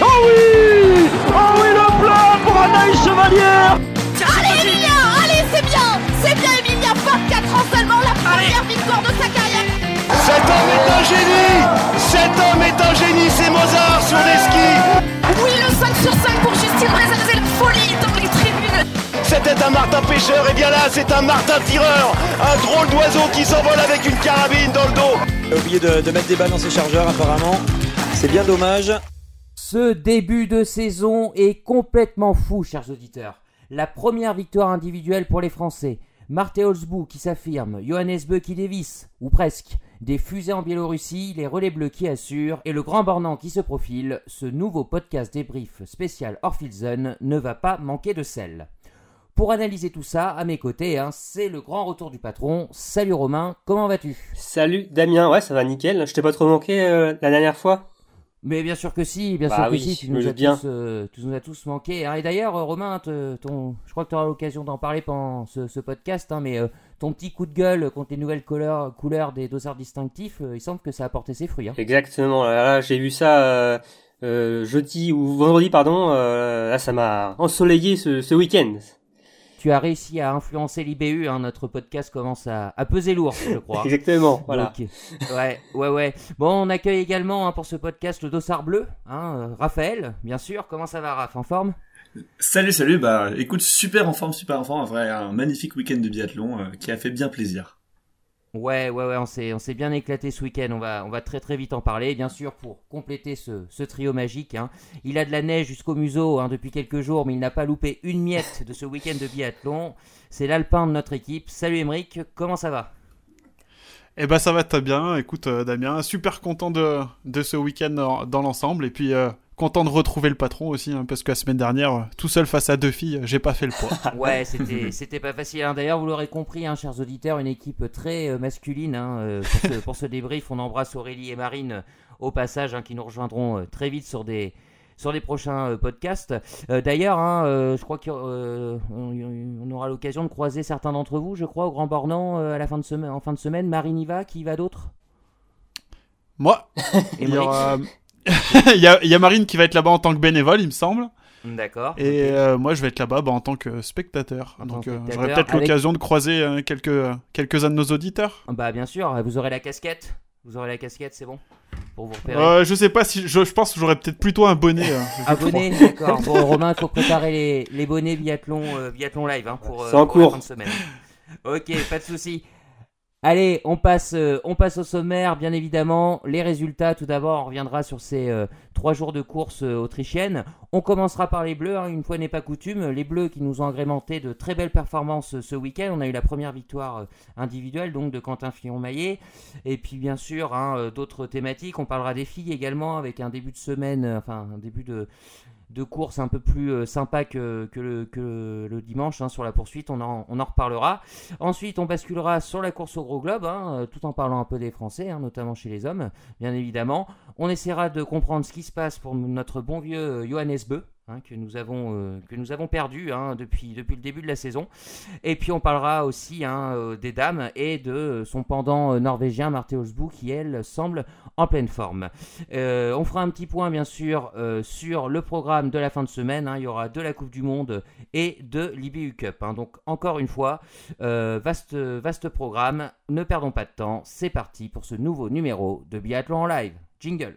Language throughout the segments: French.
Oh oui Oh oui, le plat pour Anaïs Chevalière Allez Emilia Allez, c'est bien C'est bien Emilia 24 ans seulement, la première victoire de sa carrière. Cet homme est un génie. Cet homme est un génie, c'est Mozart sur les skis C'était un Martin pêcheur, et bien là, c'est un Martin tireur Un drôle d'oiseau qui s'envole avec une carabine dans le dos Il a oublié de, de mettre des balles dans ses chargeurs apparemment. C'est bien dommage. Ce début de saison est complètement fou, chers auditeurs. La première victoire individuelle pour les Français. Marte Holzbou qui s'affirme, Johannes Beu qui dévisse, ou presque. Des fusées en Biélorussie, les relais bleus qui assurent, et le grand bornant qui se profile. Ce nouveau podcast débrief spécial Orphilzen ne va pas manquer de sel. Pour analyser tout ça, à mes côtés, hein, c'est le grand retour du patron. Salut Romain, comment vas-tu? Salut Damien, ouais ça va nickel, je t'ai pas trop manqué euh, la dernière fois? Mais bien sûr que si, bien Bah sûr que si, tu je nous, as bien. tous, euh, tu nous as tous manqué. hein. Et d'ailleurs, euh, Romain, te- ton, je crois que tu auras l'occasion d'en parler pendant ce, ce podcast, hein, mais euh, ton petit coup de gueule contre les nouvelles couleurs, couleurs des dossards distinctifs, euh, il semble que ça a porté ses fruits. hein. Exactement, là, là, j'ai vu ça euh, euh, jeudi ou vendredi pardon, euh, là ça m'a ensoleillé ce, ce week-end. Tu as réussi à influencer l'IBU, hein, notre podcast commence à, à peser lourd, je crois. Exactement, voilà. Donc, ouais, ouais, ouais. Bon, on accueille également hein, pour ce podcast le dossard bleu, hein, euh, Raphaël, bien sûr. Comment ça va, Raph? En forme? Salut, salut, bah écoute, super en forme, super en forme, un vrai, un magnifique week-end de biathlon euh, qui a fait bien plaisir. Ouais, ouais, ouais, on s'est, on s'est bien éclaté ce week-end. On va, on va très très vite en parler, bien sûr, pour compléter ce, trio magique. hein. Il a de la neige jusqu'au museau hein, depuis quelques jours, mais il n'a pas loupé une miette de ce week-end de biathlon. C'est l'alpin de notre équipe. Salut Emeric, comment ça va? Eh ben ça va très bien, écoute euh, Damien, super content de, ce week-end dans, dans l'ensemble et puis euh, content de retrouver le patron aussi hein, parce que la semaine dernière, euh, tout seul face à deux filles, j'ai pas fait le poids. Ouais, c'était, c'était pas facile. hein. D'ailleurs, vous l'aurez compris, hein, chers auditeurs, une équipe très euh, masculine. hein, euh, pour, ce, pour ce débrief, on embrasse Aurélie et Marine au passage, hein, qui nous rejoindront euh, très vite sur des sur les prochains euh, podcasts. Euh, D'ailleurs, hein, euh, je crois qu'on on aura l'occasion de croiser certains d'entre vous, je crois, au Grand Bornand euh, à la fin de semaine, en fin de semaine. Marine y va, qui y va d'autre? Moi, il y, Émeric aura- il y, a, il y a Marine qui va être là-bas en tant que bénévole, il me semble, D'accord. et euh, moi je vais être là-bas bah, en tant que spectateur. En Donc euh, j'aurai peut-être avec- l'occasion de croiser euh, quelques euh, quelques-uns de nos auditeurs. Bah bien sûr, vous aurez la casquette. Vous aurez la casquette, c'est bon Pour vous repérer. Euh, je sais pas si je, je pense que j'aurais peut-être plutôt un bonnet. euh, crois. Abonné, d'accord. Bon, Romain, il faut préparer les, les bonnets biathlon, euh, biathlon live hein, pour, euh, C'est en pour la cours. fin de semaine. Ok, pas de souci. Allez, on passe, euh, on passe au sommaire, bien évidemment. Les résultats, tout d'abord, on reviendra sur ces euh, trois jours de course euh, autrichienne. On commencera par les Bleus, hein, une fois n'est pas coutume. Les Bleus qui nous ont agrémenté de très belles performances ce week-end. On a eu la première victoire individuelle, donc de Quentin Fillon-Maillet. Et puis, bien sûr, hein, d'autres thématiques. On parlera des filles également, avec un début de semaine, enfin, un début de, de course un peu plus euh, sympa que, le, dimanche hein, sur la poursuite, on en, on en reparlera. Ensuite, on basculera sur la course au gros globe, hein, euh, tout en parlant un peu des Français, hein, notamment chez les hommes, bien évidemment. On essaiera de comprendre ce qui se passe pour notre bon vieux euh, Johannes Beu. Hein, que nous avons euh, que nous avons perdu hein, depuis depuis le début de la saison et puis on parlera aussi hein, euh, des dames et de son pendant euh, norvégien Marte Olsbu qui elle semble en pleine forme on fera un petit point bien sûr sur le programme de la fin de semaine. Il y aura de la Coupe du Monde et de l'IBU Cup. Donc encore une fois, vaste, vaste programme. Ne perdons pas de temps. C'est parti pour ce nouveau numéro de Biathlon en live. Jingle.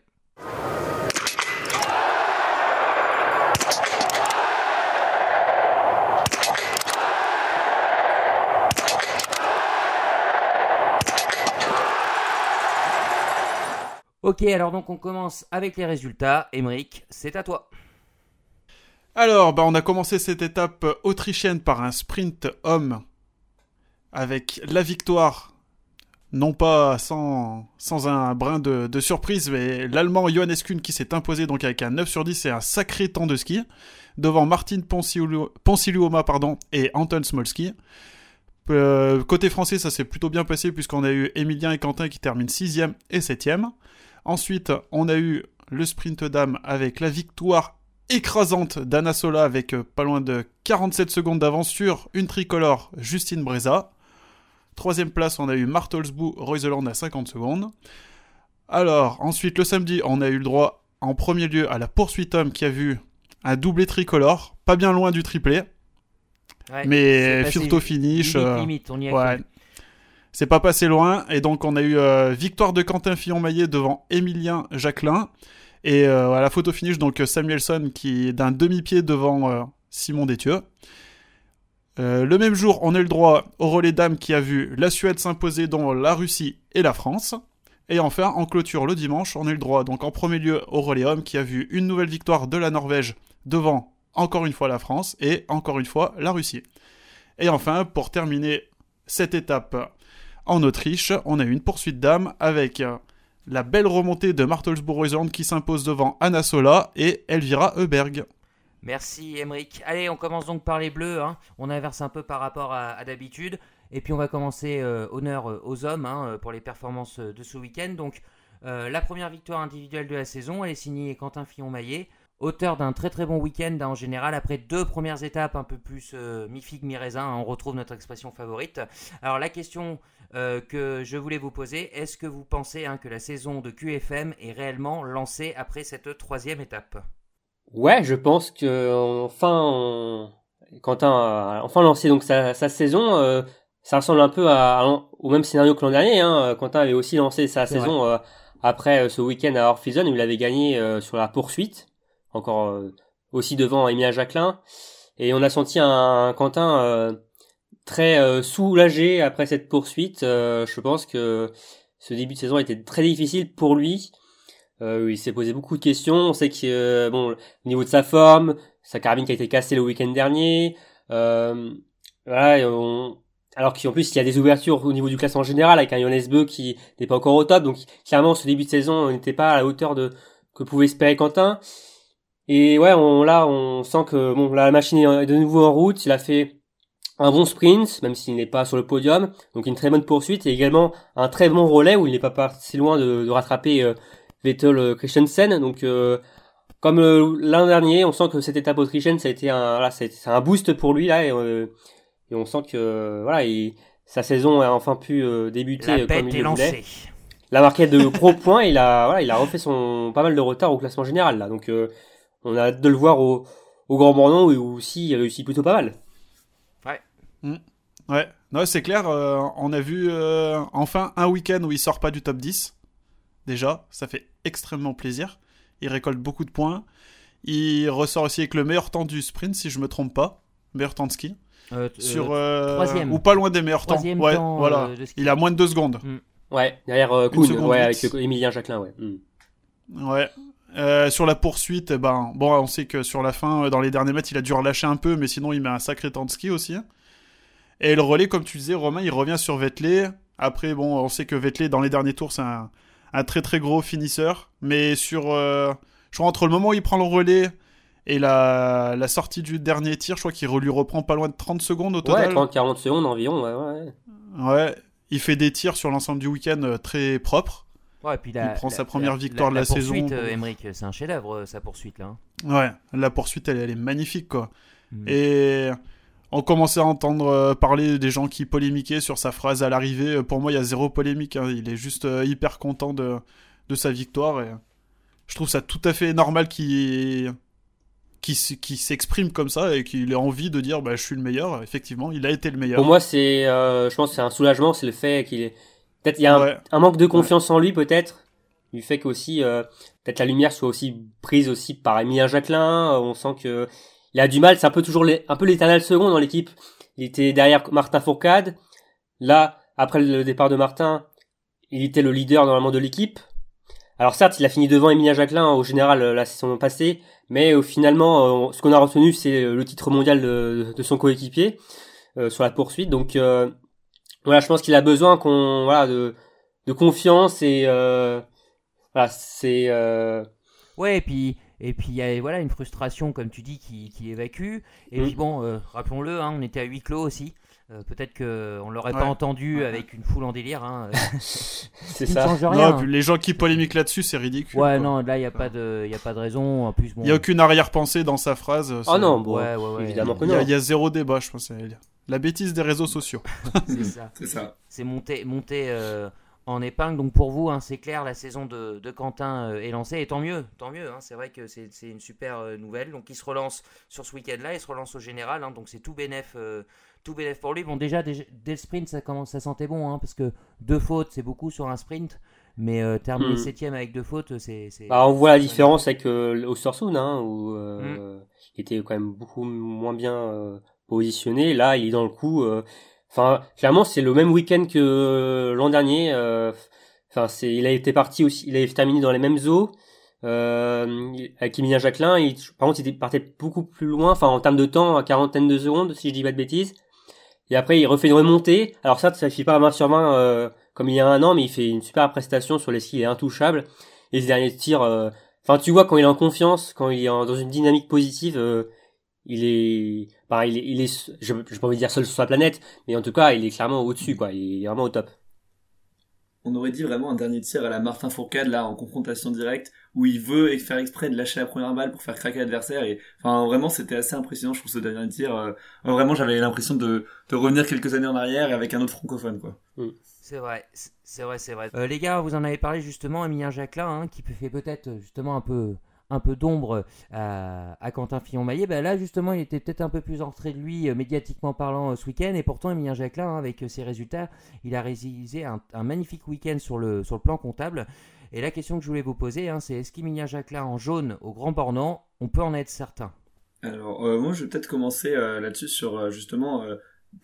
Ok, alors donc on commence avec les résultats. Emeric, c'est à toi. Alors, bah, on a commencé cette étape autrichienne par un sprint homme avec la victoire, non pas sans, sans un brin de, surprise, mais l'Allemand Johannes Kuhn qui s'est imposé donc avec un 9 sur 10 et un sacré temps de ski, devant Martin Ponsiluoma pardon, et Anton Smolski. Euh, côté français, ça s'est plutôt bien passé puisqu'on a eu Emilien et Quentin qui terminent 6e et 7e. Ensuite, on a eu le sprint dame avec la victoire écrasante d'Anna Sola avec euh, pas loin de 47 secondes d'avance sur une tricolore Justine Breza. Troisième place, on a eu Martolsbu Reuseland à 50 secondes. Alors, ensuite, le samedi, on a eu le droit, en premier lieu, à la poursuite homme qui a vu un doublé tricolore, pas bien loin du triplé. Ouais, Mais photo finish, Limite, euh, limite, on y a ouais. C'est pas passé loin, et donc on a eu euh, victoire de Quentin Fillon-Maillet devant Emilien Jacquelin. Et euh, à la photo finish, donc euh, Samuelson qui est d'un demi-pied devant Simon Détieux. Le même jour, on a le droit au relais dames qui a vu la Suède s'imposer dans la Russie et la France. Et enfin, en clôture le dimanche, on a le droit donc en premier lieu au relais homme qui a vu une nouvelle victoire de la Norvège devant encore une fois la France et encore une fois la Russie. Et enfin, pour terminer cette étape en Autriche, on a eu une poursuite dames avec euh, la belle remontée de Martelsburg-Oisland qui s'impose devant Anna Sola et Elvira Heuberg. Merci Emeric. Allez, on commence donc par les bleus. hein. On inverse un peu par rapport à, d'habitude. Et puis on va commencer euh, honneur euh, aux hommes hein, pour les performances de ce week-end. Donc la première victoire individuelle de la saison, elle est signée Quentin Fillon-Maillet, auteur d'un très très bon week-end hein, en général. Après deux premières étapes un peu plus euh, mi-figue, mi-raisin, hein, on retrouve notre expression favorite. Alors la question euh, que je voulais vous poser, est-ce que vous pensez hein, que la saison de QFM est réellement lancée après cette troisième étape? Ouais, je pense que enfin, on... Quentin a enfin lancé donc sa, sa saison. euh, ça ressemble un peu à, à- au même scénario que l'an dernier. Hein. Quentin avait aussi lancé sa saison euh, après ce week-end à Orphison il avait gagné sur la poursuite, encore euh, aussi devant Emilia Jacquelin. Et on a senti un, Quentin euh, très euh, soulagé après cette poursuite. Je pense que ce début de saison était très difficile pour lui. Euh, il s'est posé beaucoup de questions. On sait que euh, bon, au niveau de sa forme, sa carabine qui a été cassée le week-end dernier. Euh, voilà, alors qu'en plus il y a des ouvertures au niveau du classement général avec un Johannes Beu qui n'est pas encore au top. Donc clairement ce début de saison n'était pas à la hauteur de que pouvait espérer Quentin. Et ouais, on, là on sent que bon la machine est de nouveau en route. Il a fait un bon sprint, même s'il n'est pas sur le podium. Donc une très bonne poursuite et également un très bon relais où il n'est pas parti loin de, de rattraper euh, Vettel euh, Christensen. Donc euh, comme euh, l'an dernier, on sent que cette étape autrichienne, ça a été un, voilà, c'est un boost pour lui là, et, euh, et on sent que voilà, il- sa saison a enfin pu euh, débuter La comme il est le voulait. Il a marqué de gros points, il a voilà, il a refait son pas mal de retard au classement général là, donc euh, on a hâte de le voir au, au Grand Bornand où aussi il réussit plutôt pas mal. Ouais, non, c'est clair, euh, on a vu euh, enfin un week-end où il sort pas du top 10. Déjà, ça fait extrêmement plaisir. Il récolte beaucoup de points. Il ressort aussi avec le meilleur temps du sprint, si je me trompe pas. Meilleur temps de ski. Euh, Sur, euh, troisième. Ou pas loin des meilleurs temps. Troisième Ouais, temps, voilà. Il a moins de deux secondes. Ouais, derrière euh, Kuhn, seconde ouais, avec Emilien Jacquelin, ouais. Mm. Ouais. Euh, sur la poursuite, eh ben, bon, on sait que sur la fin, euh, dans les derniers mètres, il a dû relâcher un peu, mais sinon, il met un sacré temps de ski aussi. Et le relais, comme tu disais, Romain, il revient sur Vettel. Après, bon, on sait que Vettel, dans les derniers tours, c'est un, un très très gros finisseur. Mais sur, euh, je crois, entre le moment où il prend le relais et la, la sortie du dernier tir, je crois qu'il lui reprend pas loin de 30 secondes au Ouais, total. 30-40 secondes environ, ouais, ouais. Ouais. Il fait des tirs sur l'ensemble du week-end très propres. Ouais, puis la- Il prend la- sa première la- victoire de la saison. poursuite, euh, Emmerich, c'est un chef-d'œuvre, euh, sa poursuite là. hein. Ouais, la poursuite, elle, elle est magnifique, quoi. Mm. Et on commençait à entendre euh, parler des gens qui polémiquaient sur sa phrase à l'arrivée. Pour moi, il y a zéro polémique. hein. Il est juste hyper content de, de sa victoire. Et je trouve ça tout à fait normal qu'il s'exprime comme ça et qu'il ait envie de dire bah, je suis le meilleur. Effectivement, il a été le meilleur. Pour moi, c'est, euh, je pense, que c'est un soulagement, c'est le fait qu'il est, peut-être il y a un, Ouais. un manque de confiance en lui, peut-être, du fait qu'aussi, euh, peut-être la lumière soit aussi prise aussi par Emilien Jacquelin. euh, On sent que il a du mal. C'est un peu toujours les, un peu l'éternel second dans l'équipe. Il était derrière Martin Fourcade. Là, après le départ de Martin, il était le leader normalement de l'équipe. Alors certes, il a fini devant Emilien Jacquelin au général euh, la saison passée, mais euh, finalement, euh, ce qu'on a retenu, c'est le titre mondial de, de son coéquipier euh, sur la poursuite. Donc euh, voilà, je pense qu'il a besoin qu'on voilà de, de confiance et euh, voilà, c'est euh, Ouais, et puis et puis il y a voilà une frustration comme tu dis qui, qui évacue. Et Mm. puis bon, euh, rappelons-le, hein, on était à huis clos aussi. Euh, Peut-être que on l'aurait Ouais. pas entendu Ouais. avec une foule en délire. Hein. c'est ne ça. change Non, les gens qui polémiquent là-dessus, c'est ridicule. Ouais, quoi. non, là il y a pas de il y a pas de raison. En plus, bon. Il n'y a aucune arrière-pensée dans sa phrase. Oh non, bon, Ouais, ouais, ouais. évidemment que Il y, a, non. il y a zéro débat, je pense. La bêtise des réseaux sociaux. c'est ça. C'est ça. C'est monter monter euh, en épingle. Donc pour vous, hein, c'est clair, la saison de, de Quentin euh, est lancée. Et tant mieux, tant mieux. hein. c'est vrai que c'est une super euh, nouvelle. Donc il se relance sur ce week-end-là, il se relance au général. hein. donc c'est tout bénef, euh, tout bénef pour lui. Bon, déjà, dé- dès le sprint, ça, commence, ça sentait bon. hein, parce que deux fautes, c'est beaucoup sur un sprint. Mais euh, terminer Mhm. septième avec deux fautes, c'est... c'est- Bah, on voit la différence avec euh, Ostersund, hein, où euh, il était quand même beaucoup moins bien euh, positionné. Là, il est dans le coup. euh, Enfin, clairement, c'est le même week-end que euh, l'an dernier. euh, Enfin, c'est, il a été parti aussi, il avait terminé dans les mêmes eaux. Euh, avec Emilien Jacquelin, il, par contre, il partait beaucoup plus loin, enfin en termes de temps, à quarantaine de secondes, si je dis pas de bêtises. Et après, il refait une remontée. Alors ça, ça suffit pas à 20 sur 20 euh, comme il y a un an, mais il fait une super prestation sur les skis, il est intouchable. Et ce dernier tir, euh, enfin tu vois quand il est en confiance, quand il est en- dans une dynamique positive, euh, il est, bah, il est, il est, je, je pas envie de dire seul sur la planète, mais en tout cas, il est clairement au-dessus, quoi. Il est vraiment au top. On aurait dit vraiment un dernier tir à la Martin Fourcade, là, en confrontation directe, où il veut faire exprès de lâcher la première balle pour faire craquer l'adversaire. Et enfin, vraiment, c'était assez impressionnant, je trouve, ce dernier tir. Euh, vraiment, j'avais l'impression de, de revenir quelques années en arrière avec un autre francophone, quoi. C'est vrai, c'est- vrai, c'est vrai. Euh, les gars, vous en avez parlé justement, Emilien Jacquelin, hein, qui peut- fait peut-être justement un peu, un peu d'ombre à, à Quentin Fillon-Maillet. Ben là, justement, il était peut-être un peu plus en retrait de lui, euh, médiatiquement parlant, euh, ce week-end. Et pourtant, Emilien Jacquelin, hein, avec euh, ses résultats, il a réalisé un, un magnifique week-end sur le, sur le plan comptable. Et la question que je voulais vous poser, hein, c'est est-ce qu'Emilien Jacquelin en jaune au Grand Bornand, on peut en être certain? Alors, euh, moi, je vais peut-être commencer euh, là-dessus sur, euh, justement, euh,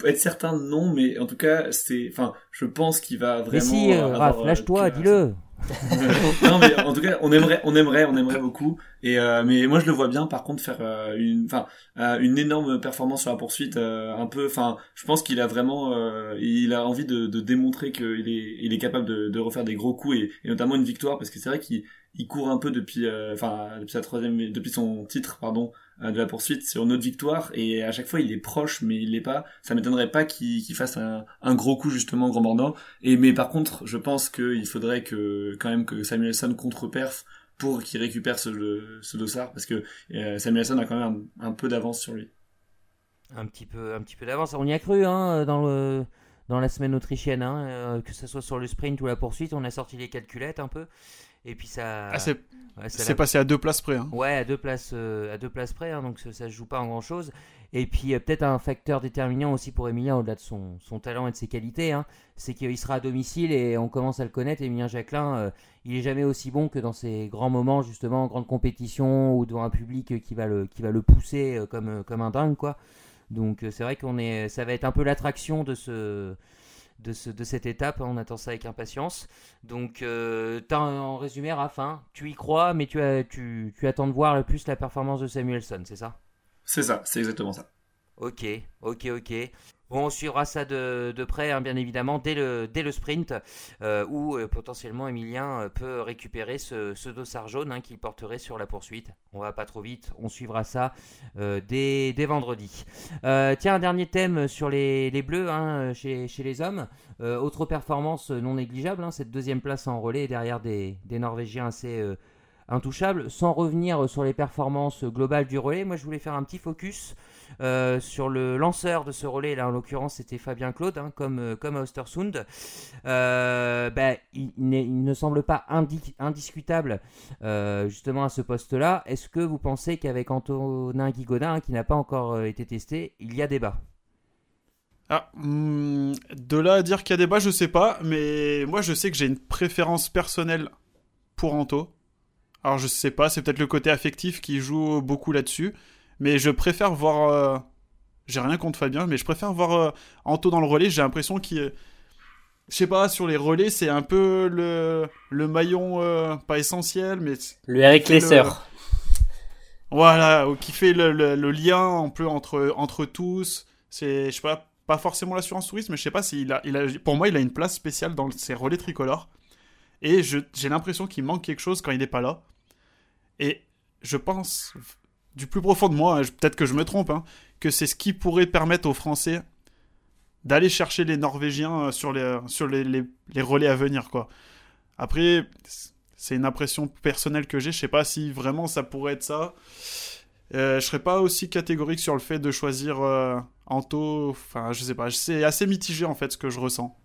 être certain, non, mais en tout cas, c'est, enfin, je pense qu'il va vraiment... Mais si, euh, Raph, euh, lâche-toi, dis-le non mais en tout cas on aimerait on aimerait on aimerait beaucoup. Et euh, mais moi je le vois bien par contre faire euh, une enfin euh, une énorme performance sur la poursuite euh, un peu enfin je pense qu'il a vraiment euh, il a envie de, de démontrer qu'il est il est capable de, de refaire des gros coups et, et notamment une victoire parce que c'est vrai qu'il il court un peu depuis enfin depuis sa troisième depuis son titre pardon de la poursuite sur une autre victoire et à chaque fois il est proche mais il l'est pas ça m'étonnerait pas qu'il fasse un, un gros coup justement au grand mordant et mais par contre, je pense qu'il faudrait que quand même que Samuelson contre-perf pour qu'il récupère ce, ce dossard parce que euh, Samuelson a quand même un, un peu d'avance sur lui. un petit peu, un petit peu d'avance. On y a cru hein, dans, le, dans la semaine autrichienne, hein, euh, que ce soit sur le sprint ou la poursuite, on a sorti les calculettes un peu. Et puis ça. Ah, ouais, c'est l'a- passé à deux places près. Hein. Ouais, à deux places, euh, à deux places près, hein, donc ça, se joue pas en grand chose. Et puis euh, peut-être un facteur déterminant aussi pour Emilien, au-delà de son, son talent et de ses qualités, hein, c'est qu'il sera à domicile et on commence à le connaître. Emilien Jacquelin, euh, il est jamais aussi bon que dans ses grands moments, justement, en grande compétition ou devant un public qui va le, qui va le pousser comme, comme un dingue, quoi. Donc c'est vrai qu'on est, ça va être un peu l'attraction de ce, de, ce, de cette étape. hein, On attend ça avec impatience. Donc, euh, un- en résumé, Raph, hein, tu y crois, mais tu, as, tu, tu attends de voir le plus la performance de Samuelson, c'est ça? C'est ça, c'est exactement ça. Ok, ok, ok. On suivra ça de, près, hein, bien évidemment, dès le, sprint, euh, où euh, potentiellement Emilien euh, peut récupérer ce, ce dossard jaune hein, qu'il porterait sur la poursuite. On va pas trop vite, on suivra ça dès, vendredi. Tiens, un dernier thème sur les, bleus hein, chez, les hommes. Autre performance non négligeable, cette deuxième place en relais derrière des, Norvégiens assez intouchables. Sans revenir sur les performances globales du relais, moi je voulais faire un petit focus euh, sur le lanceur de ce relais, là en l'occurrence c'était Fabien Claude, hein, comme, euh, comme à Östersund. Euh, bah, il, ne semble pas indi- indiscutable justement à ce poste-là. Est-ce que vous pensez qu'avec Antonin Guigodin, hein, qui n'a pas encore été testé, il y a débat? Ah, hmm, de là à dire qu'il y a débat, je sais pas, mais moi je sais que j'ai une préférence personnelle pour Anto. Alors je sais pas, c'est peut-être le côté affectif qui joue beaucoup là-dessus, mais je préfère voir. euh, J'ai rien contre Fabien, mais je préfère voir euh, Anto dans le relais. J'ai l'impression qu'il. est- Je sais pas, sur les relais, c'est un peu le, le maillon, euh, pas essentiel, mais. Le Eric C'est le- Lesser. Voilà, qui fait le, le- le lien un peu entre, entre tous. C'est, je sais pas, pas forcément l'assurance touriste, mais je sais pas s'il a, il a, pour moi, il a une place spéciale dans ses relais tricolores. Et j'ai l'impression qu'il manque quelque chose quand il n'est pas là. Et je pense, du plus profond de moi, hein, peut-être que je me trompe, hein, que c'est ce qui pourrait permettre aux Français d'aller chercher les Norvégiens euh, sur les, sur les, relais à venir. Après, c'est une impression personnelle que j'ai. Je sais pas si vraiment ça pourrait être ça. Euh, je serais pas aussi catégorique sur le fait de choisir euh, Anto. Enfin, je sais pas. C'est assez mitigé en fait ce que je ressens.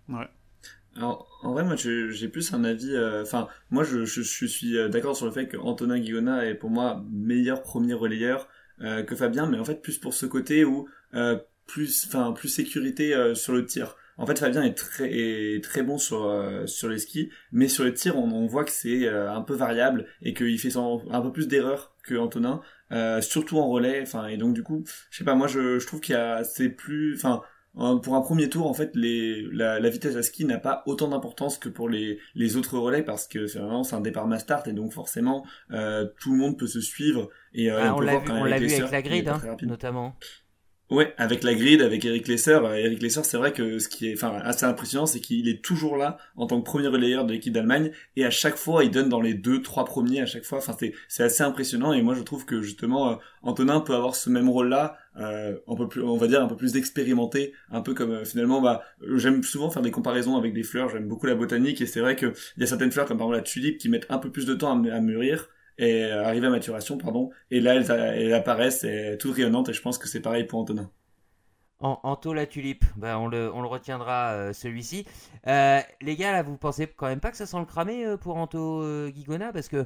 En, en vrai, moi, j'ai plus un avis. euh, Enfin, moi, je, je, je suis euh, d'accord sur le fait qu'Antonin Guillona est pour moi meilleur premier relayeur euh, que Fabien, mais en fait, plus pour ce côté où euh, plus, enfin, plus sécurité euh, sur le tir. En fait, Fabien est très, est très bon sur euh, sur les skis, mais sur les tirs, on, on voit que c'est euh, un peu variable et qu'il fait un peu plus d'erreurs que Antonin, euh, surtout en relais. Enfin, et donc du coup, je sais pas, moi, je, je trouve qu'il y a, c'est plus, enfin. Euh, Pour un premier tour, en fait, les, la, la vitesse à ski n'a pas autant d'importance que pour les, les autres relais parce que c'est vraiment un départ mass start et donc forcément euh, tout le monde peut se suivre et euh, Ah, on on l'a vu Lesser, avec la grid, hein, notamment. Ouais, avec la grid, avec Eric Lesser. Euh, Eric Lesser, c'est vrai que ce qui est enfin, assez impressionnant, c'est qu'il est toujours là en tant que premier relayeur de l'équipe d'Allemagne et à chaque fois, il donne dans les deux, trois premiers à chaque fois. Enfin, c'est, c'est assez impressionnant et moi, je trouve que justement, euh, Antonin peut avoir ce même rôle-là, euh, un peu plus, on va dire, un peu plus expérimenté, un peu comme euh, finalement, bah, j'aime souvent faire des comparaisons avec des fleurs. J'aime beaucoup la botanique et c'est vrai que il y a certaines fleurs comme par exemple la tulipe qui mettent un peu plus de temps à mûrir et euh, arriver à maturation, pardon. Et là, elles, apparaissent, et toutes rayonnantes et je pense que c'est pareil pour Antonin. Anto la tulipe, bah, on, le, on le retiendra euh, celui-ci. Euh, les gars, là, vous pensez quand même pas que ça sent le cramé euh, pour Anto Guigona? Parce que,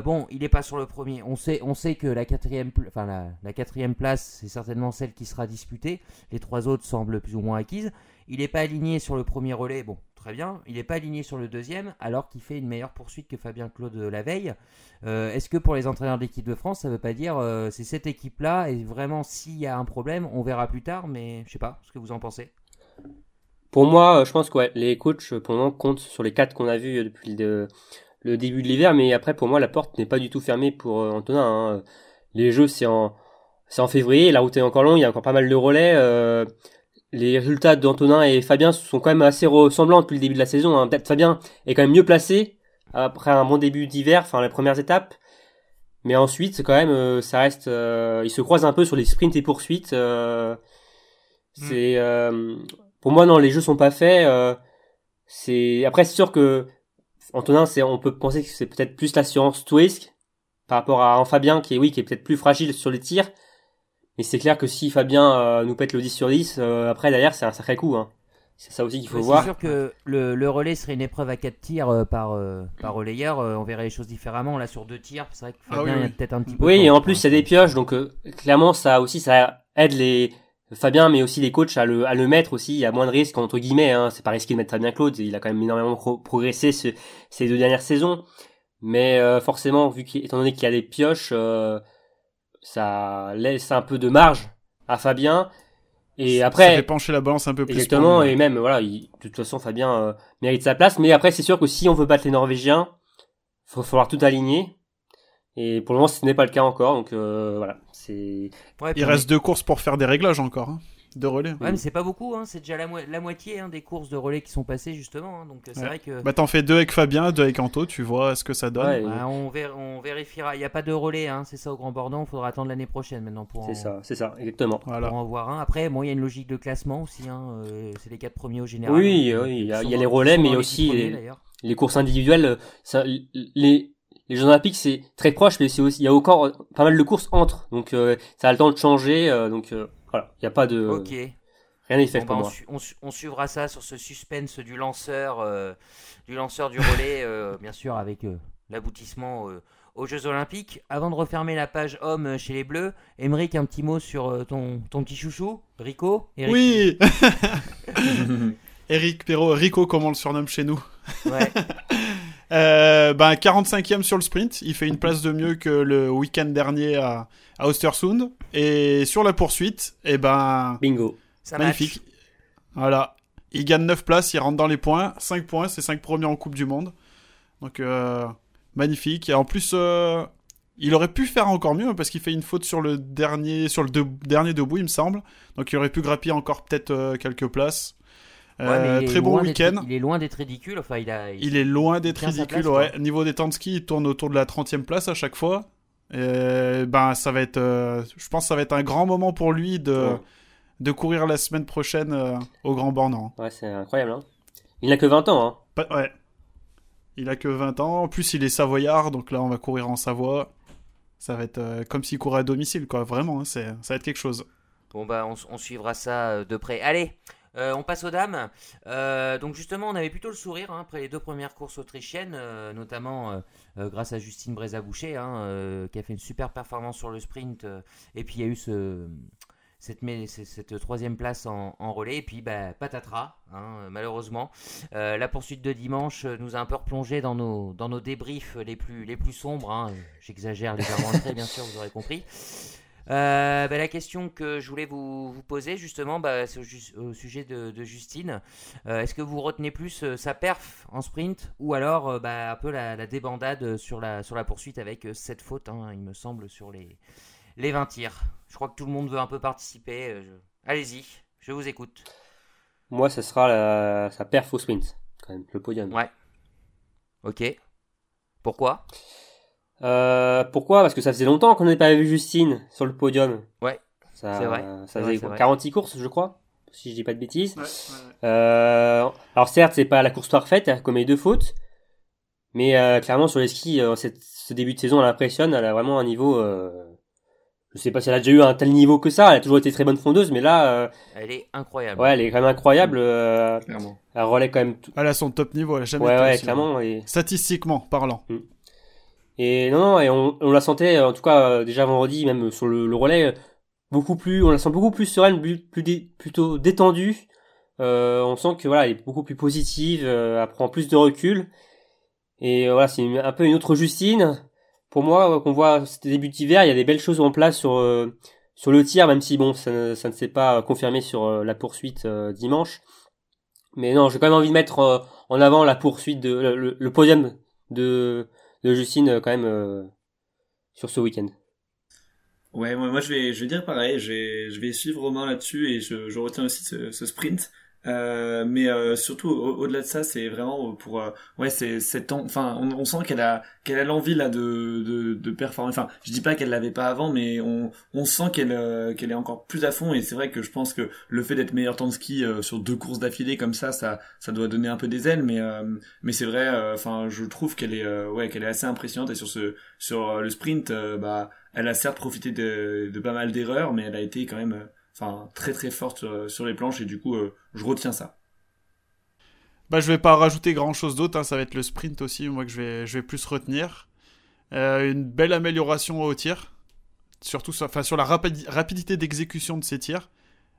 bon, il est pas sur le premier. On sait, on sait que la quatrième, enfin, la, la quatrième place, c'est certainement celle qui sera disputée. Les trois autres semblent plus ou moins acquises. Il n'est pas aligné sur le premier relais, bon, très bien. Il n'est pas aligné sur le deuxième, alors qu'il fait une meilleure poursuite que Fabien Claude euh, la veille. Euh, Est-ce que pour les entraîneurs de l'équipe de France, ça veut pas dire euh, c'est cette équipe-là et vraiment s'il y a un problème, on verra plus tard, mais je sais pas ce que vous en pensez. Pour moi, je pense que les coachs, pour le moment, comptent sur les quatre qu'on a vus depuis le, début de l'hiver. Mais après, pour moi, la porte n'est pas du tout fermée pour Antonin. hein. Les jeux, c'est en, en février. La route est encore longue. Il y a encore pas mal de relais. Les résultats d'Antonin et Fabien sont quand même assez ressemblants depuis le début de la saison. hein. Peut-être Fabien est quand même mieux placé après un bon début d'hiver, enfin les premières étapes. Mais ensuite, quand même, euh, ça reste. euh, ils se croisent un peu sur les sprints et poursuites. euh, c'est euh, pour moi non, les jeux sont pas faits. c'est après c'est sûr que Antonin, c'est on peut penser que c'est peut-être plus l'assurance risque par rapport à un Fabien qui est oui qui est peut-être plus fragile sur les tirs. Mais c'est clair que si Fabien euh, nous pète le 10 sur 10, euh, après derrière c'est un sacré coup. Hein. C'est ça aussi qu'il faut Ouais, voir. C'est sûr que le, le relais serait une épreuve à 4 tirs euh, par, euh, par relayeur, euh, on verrait les choses différemment. Là sur deux tirs, c'est vrai que Ah Fabien oui, est peut-être un petit peu. Oui, et en plus, y a des pioches, donc euh, clairement, ça aussi, ça aide les Fabien, mais aussi les coachs à le, à le mettre aussi. Il y a moins de risques, entre guillemets. Hein. C'est pas risqué de mettre Fabien Claude. Il a quand même énormément pro- progressé ce- ces deux dernières saisons. Mais euh, forcément, vu qu'il, étant donné qu'il y a des pioches, euh, ça laisse un peu de marge à Fabien. Et ça après, fait pencher la balance un peu plus. Exactement, et même, voilà, il- de toute façon, Fabien euh, mérite sa place. Mais après, c'est sûr que si on veut battre les Norvégiens, il va falloir tout aligner. Et pour le moment, ce n'est pas le cas encore. Donc euh, voilà, c'est Ouais, Il reste deux courses pour faire des réglages encore. Hein. Deux relais. Ouais, mais c'est pas beaucoup, hein. c'est déjà la, mo- la moitié hein, des courses de relais qui sont passées justement. hein. Donc euh, c'est Ouais. vrai que Bah t'en fais deux avec Fabien, deux avec Anto, tu vois ce que ça donne. Ouais, bah, on, ver- on vérifiera. Il n'y a pas de relais, hein. c'est ça au Grand Bordeaux. Il faudra attendre l'année prochaine maintenant pour, c'est en, ça, c'est ça, exactement. Voilà. pour en voir un. Après, bon, il y a une logique de classement aussi. Hein. euh, c'est les quatre premiers au général. Oui, oui, il y a- ils il y a sont les relais, mais dans il y a les aussi premiers, les- courses individuelles, euh, ça, les les Jeux Olympiques, c'est très proche, mais c'est aussi, il y a encore euh, pas mal de courses entre, donc euh, ça a le temps de changer. euh, donc euh, voilà, il n'y a pas de Ok. rien n'est fait Bon, pour bah, on, moi. su- on su- on suivra ça sur ce suspense du lanceur, euh, du lanceur du relais, euh, bien sûr avec euh, l'aboutissement euh, aux Jeux Olympiques. Avant de refermer la page homme chez les Bleus, Emeric, un petit mot sur euh, ton, ton petit chouchou, Rico Eric Oui Eric Perrault, Rico comme on le surnomme chez nous. Ouais. Euh, ben 45e sur le sprint, il fait une place de mieux que le week-end dernier à, à Östersund. Et sur la poursuite, et ben Bingo. Ça magnifique. Voilà, il gagne 9 places, il rentre dans les points, 5 points, c'est 5 premiers en Coupe du Monde. Donc euh, magnifique. Et en plus, euh, il aurait pu faire encore mieux parce qu'il fait une faute sur le dernier, sur le de- dernier debout, il me semble. Donc il aurait pu grappiller encore peut-être euh, quelques places. Ouais, Euh, très bon week-end. Il est loin d'être ridicule. Enfin, il a. Il est loin d'être ridicule, place, ouais. Niveau des temps de ski, il tourne autour de la 30e place à chaque fois. Et ben, ça va être, euh, je pense, que ça va être un grand moment pour lui de, Ouais. de courir la semaine prochaine euh, au Grand Bornand. Ouais, c'est incroyable. Hein. Il n'a que 20 ans. Hein. Pas- ouais. Il a que 20 ans. En plus, il est savoyard, donc là, on va courir en Savoie. Ça va être euh, comme s'il courait à domicile, quoi. Vraiment, hein, c'est, ça va être quelque chose. Bon bah on, on suivra ça de près. Allez, Euh, on passe aux dames. Euh, donc justement, on avait plutôt le sourire hein, après les deux premières courses autrichiennes, euh, notamment grâce à Justine Brézaboucher, hein, qui a fait une super performance sur le sprint. et puis il y a eu ce, cette, troisième place en, relais. Et puis bah, patatras, hein, malheureusement. La poursuite de dimanche nous a un peu replongé dans nos, débriefs les plus, sombres. J'exagère légèrement le trait, bien sûr, vous aurez compris. Euh, bah, la question que je voulais vous, vous poser justement, bah, c'est au, sujet de, de Justine. Euh, Est-ce que vous retenez plus euh, sa perf en sprint ou alors bah, un peu la, la débandade sur la, sur la poursuite avec 7 fautes, hein, il me semble, sur les, les 20 tirs Je crois que tout le monde veut un peu participer. je- Allez-y, je vous écoute. Moi, ça sera la, sa perf au sprint, quand même, le podium. Ouais. Ok. Pourquoi? Euh, pourquoi? Parce que ça faisait longtemps qu'on n'avait pas vu Justine sur le podium. Ouais, Ça, c'est vrai, Ça faisait vrai, c'est quoi, vrai. 46 courses, je crois, si je dis pas de bêtises. Ouais, ouais. Euh, alors certes, c'est pas la course parfaite, elle a commis deux fautes, mais euh, clairement sur les skis, euh, cette- ce début de saison, elle impressionne, elle a vraiment un niveau. Euh, je sais pas si elle a déjà eu un tel niveau que ça, elle a toujours été très bonne fondeuse, mais là, euh, Elle est incroyable. ouais, elle est quand même incroyable. Euh, Clairement. elle relaie quand même. Tout... Elle a son top niveau, elle a jamais Ouais, été ouais, clairement. Et. Statistiquement parlant. Et non, non, et on, on la sentait, en tout cas euh, déjà vendredi, même sur le, le relais, beaucoup plus, on la sent beaucoup plus sereine, plus, plus plutôt détendue. Euh, on sent que voilà, elle est beaucoup plus positive, euh, elle prend plus de recul. Et euh, voilà, c'est un peu une autre Justine. Pour moi, euh, qu'on voit ce début d'hiver, il y a des belles choses en place sur sur le tir, même si bon, ça ne, ça ne s'est pas confirmé sur la poursuite dimanche. Mais non, j'ai quand même envie de mettre en avant la poursuite de le- le podium de de Justine euh, quand même euh, sur ce week-end. Ouais, moi, moi je vais, je vais dire pareil, je vais, je vais suivre Romain là-dessus et je, je retiens aussi ce, ce sprint. Euh, mais euh, surtout au- au-delà de ça, c'est vraiment pour euh, ouais, c'est temps- enfin on, on sent qu'elle a qu'elle a l'envie là de de de performer. Enfin, je dis pas qu'elle l'avait pas avant, mais on on sent qu'elle euh, qu'elle est encore plus à fond. Et c'est vrai que je pense que le fait d'être meilleur temps de ski euh, sur deux courses d'affilée comme ça, ça ça doit donner un peu des ailes, mais mais c'est vrai, enfin je trouve qu'elle est ouais qu'elle est assez impressionnante. Et sur ce sur le sprint, bah elle a certes profité de, de pas mal d'erreurs, mais elle a été quand même enfin très très forte euh, sur les planches. Et du coup euh, je retiens ça. Bah, je vais pas rajouter grand chose d'autre, hein, ça va être le sprint aussi, moi que je vais, plus retenir. Euh, une belle amélioration au tir, surtout sur, enfin, sur la rapidi- rapidité d'exécution de ses tirs.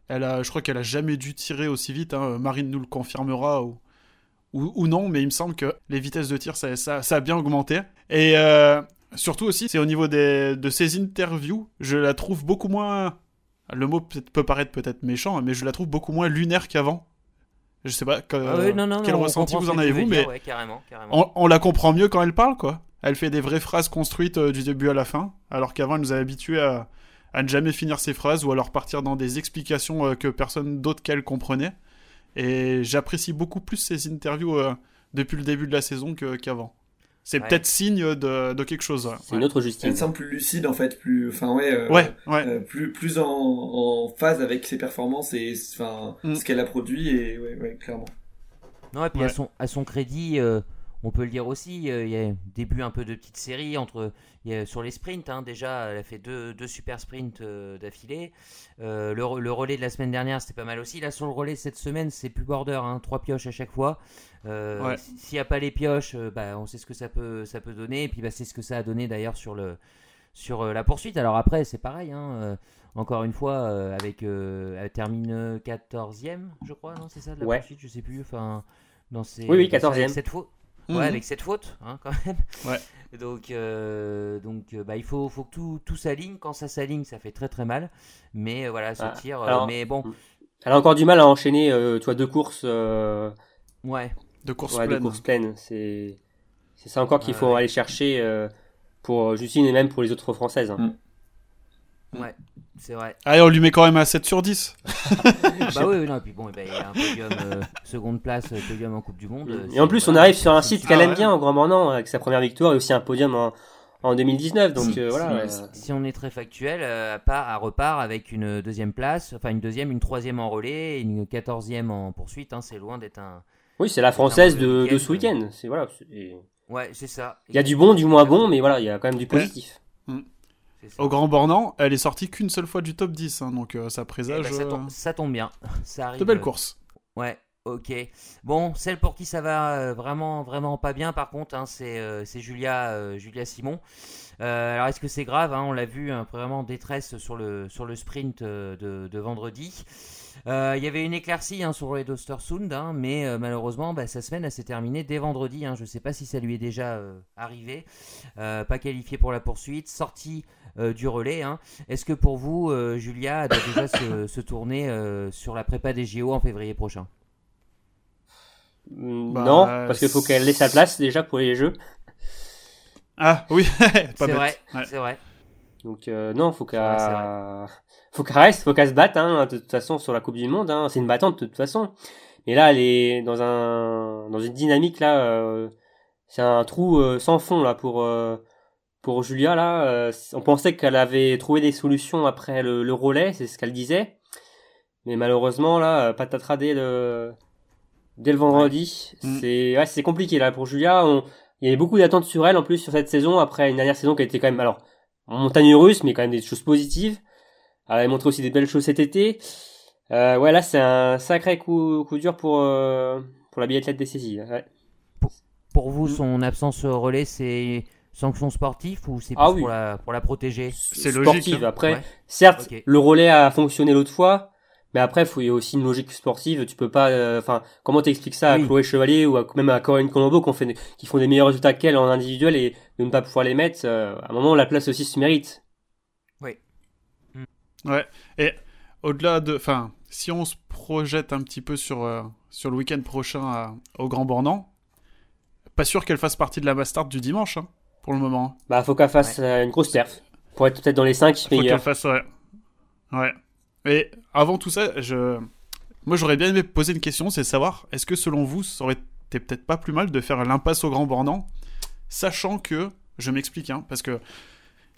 Elle a, je crois qu'elle a jamais dû tirer aussi vite, hein, Marine nous le confirmera ou, non, mais il me semble que les vitesses de tir, ça, a bien augmenté. Et euh, surtout aussi, c'est au niveau de ses interviews, je la trouve beaucoup moins. Le mot peut, peut paraître peut-être méchant, mais je la trouve beaucoup moins lunaire qu'avant. Je sais pas que- Ah oui, non, non, quel non, ressenti vous en avez-vous, mais dire, ouais, carrément, carrément. on, on la comprend mieux quand elle parle, quoi. Elle fait des vraies phrases construites euh, du début à la fin, alors qu'avant elle nous avait habitués à, à ne jamais finir ses phrases ou alors partir dans des explications euh, que personne d'autre qu'elle comprenait. Et j'apprécie beaucoup plus ses interviews euh, depuis le début de la saison qu'avant. C'est Ouais. peut-être signe de, de quelque chose. ouais. C'est une autre Justine. Elle semble plus lucide en fait, plus enfin ouais, euh, Ouais, ouais. euh, plus plus en, en phase avec ses performances et enfin Mm. ce qu'elle a produit et ouais ouais clairement. Non, et puis Ouais. à, son, à son crédit, euh, on peut le dire aussi, euh, il y a début un peu de petite série entre, il y a, sur les sprints. hein, déjà, elle a fait deux, deux super sprints euh, d'affilée. Euh, le, le relais de la semaine dernière, c'était pas mal aussi. Là, sur le relais cette semaine, c'est plus border, hein, trois pioches à chaque fois. Euh, Ouais. S'il n'y a pas les pioches, euh, bah, on sait ce que ça peut, ça peut donner. Et puis, bah, c'est ce que ça a donné d'ailleurs sur, le, sur euh, la poursuite. Alors après, c'est pareil. hein, euh, encore une fois, euh, avec, euh, elle termine 14e, je crois, non C'est ça de la Ouais. poursuite Je sais plus. Enfin, dans ces, Oui, oui, dans ça, 14e. avec cette faute. Ouais, Mhm. avec cette faute, hein, quand même. Ouais. Donc, euh, donc bah, il faut, faut que tout, tout s'aligne. Quand ça s'aligne, ça fait très très mal. Mais voilà, ce Ah, tir. euh, alors- mais bon, Elle a encore du mal à enchaîner, euh, tu vois, deux courses, euh, ouais. De course ouais, pleine. courses pleines. C'est, c'est ça encore qu'il Ouais, faut ouais. aller chercher euh, pour Justine et même pour les autres françaises. hein. Ouais, c'est vrai. Allez, on lui met quand même un 7 sur 10. Ah bah oui, oui, non, et puis bon, ben, il y a un podium, euh, seconde place, euh, podium en Coupe du Monde. euh, Et en plus, on arrive sur un site qu'elle Ah aime bien en Grand Bornand avec sa première victoire et aussi un podium en, en 2019. Donc Si, euh, voilà. si, Si on est très factuel, euh, à part à repart avec une deuxième place, enfin une deuxième, une troisième en relais, et une quatorzième en poursuite. hein, c'est loin d'être un. Oui, c'est la française de, ce week-end. C'est voilà. et- Ouais, c'est ça. Il y a du bon, du moins bon, mais voilà, il y a quand même du positif. Ça. Au Grand Bornand, elle est sortie qu'une seule fois du top 10, hein, donc euh, ça Eh présage ben, ça, euh, tombe, ça tombe bien. Ça arrive, de belles euh, courses. Ouais, ok. Bon, celle pour qui ça va euh, vraiment, vraiment pas bien, par contre, hein, c'est euh, c'est Julia, euh, Julia Simon. Euh, alors, est-ce que c'est grave hein, On l'a vu, hein, vraiment en détresse sur le, sur le sprint euh, de, de vendredi. Euh, Il y avait une éclaircie hein, sur les Sound, hein, mais euh, malheureusement, bah, sa semaine elle s'est terminée dès vendredi. hein. Je ne sais pas si ça lui est déjà euh, arrivé. Euh, pas qualifié pour la poursuite, sortie euh, du relais. hein. Est-ce que pour vous, euh, Julia, doit déjà se, se tourner euh, sur la prépa des JO en février prochain? Mm, Bah, non, parce qu'il faut qu'elle laisse sa place déjà pour les jeux. Ah oui, pas C'est bête. vrai, Ouais. c'est vrai. Donc euh, non, faut qu'elle, faut qu'elle reste, faut qu'elle se batte. Hein, de toute façon, sur la Coupe du Monde, hein, c'est une battante de toute façon. Mais là, elle est dans un, dans une dynamique là. euh, c'est un trou euh, sans fond là pour euh, pour Julia là. euh, on pensait qu'elle avait trouvé des solutions après le, le relais, c'est ce qu'elle disait. Mais malheureusement là, euh, patatras dès le dès le vendredi, Mm. c'est ouais, c'est compliqué là pour Julia. On, il y avait beaucoup d'attentes sur elle en plus sur cette saison après une dernière saison qui a été quand même alors montagne russe, mais quand même des choses positives. Elle avait montré aussi des belles choses cet été. Euh, ouais, là, c'est un sacré coup, coup dur pour, euh, pour la biathlète des saisies. Ouais. Pour vous, Mm. son absence au relais, c'est sanction sportive ou c'est Ah oui. pour, la, pour la protéger? C'est Sportive. logique, hein. Après, Ouais. certes, le relais a fonctionné l'autre fois, mais après, il y a aussi une logique sportive. Tu peux pas, euh, enfin, comment t'expliques ça à Oui. Chloé Chevalier ou à, même à Corinne Colombo qui, ont fait, qui font des meilleurs résultats qu'elle en individuel et de ne pas pouvoir les mettre, euh, à un moment, la place aussi se mérite. Ouais. Et au-delà de, enfin, si on se projette un petit peu sur euh, sur le week-end prochain à- au Grand Bornand, pas sûr qu'elle fasse partie de la Mastart du dimanche, hein, pour le moment. Bah, faut qu'elle fasse une grosse perf pour être peut-être dans les 5 Faut qu'elle meilleurs. fasse, ouais. Ouais. Et avant tout ça, je, moi, j'aurais bien aimé poser une question, c'est savoir, est-ce que selon vous, ça aurait été peut-être pas plus mal de faire l'impasse au Grand Bornand, sachant que, je m'explique, hein, parce que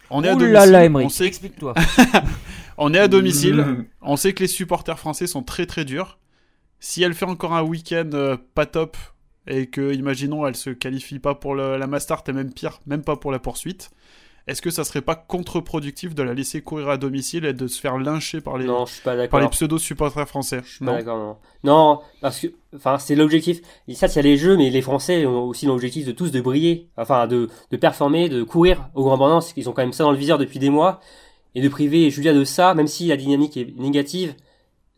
on est à Ouh domicile, là là, Emery, on sait explique-toi. On est à domicile. Mmh. On sait que les supporters français sont très très durs. Si elle fait encore un week-end euh, pas top et que, imaginons, elle se qualifie pas pour le- la Mastart et même pire, même pas pour la poursuite, est-ce que ça serait pas contre-productif de la laisser courir à domicile et de se faire lyncher par les, Non, je suis pas par les pseudo-supporters français Je suis pas Non d'accord, non. Non, parce que, enfin, c'est l'objectif. Et ça, il y a les jeux, mais les Français ont aussi l'objectif de tous de briller, enfin, de, de performer, de courir au grand bornand. Ils ont quand même ça dans le viseur depuis des mois. Et de priver Julia de ça, même si la dynamique est négative,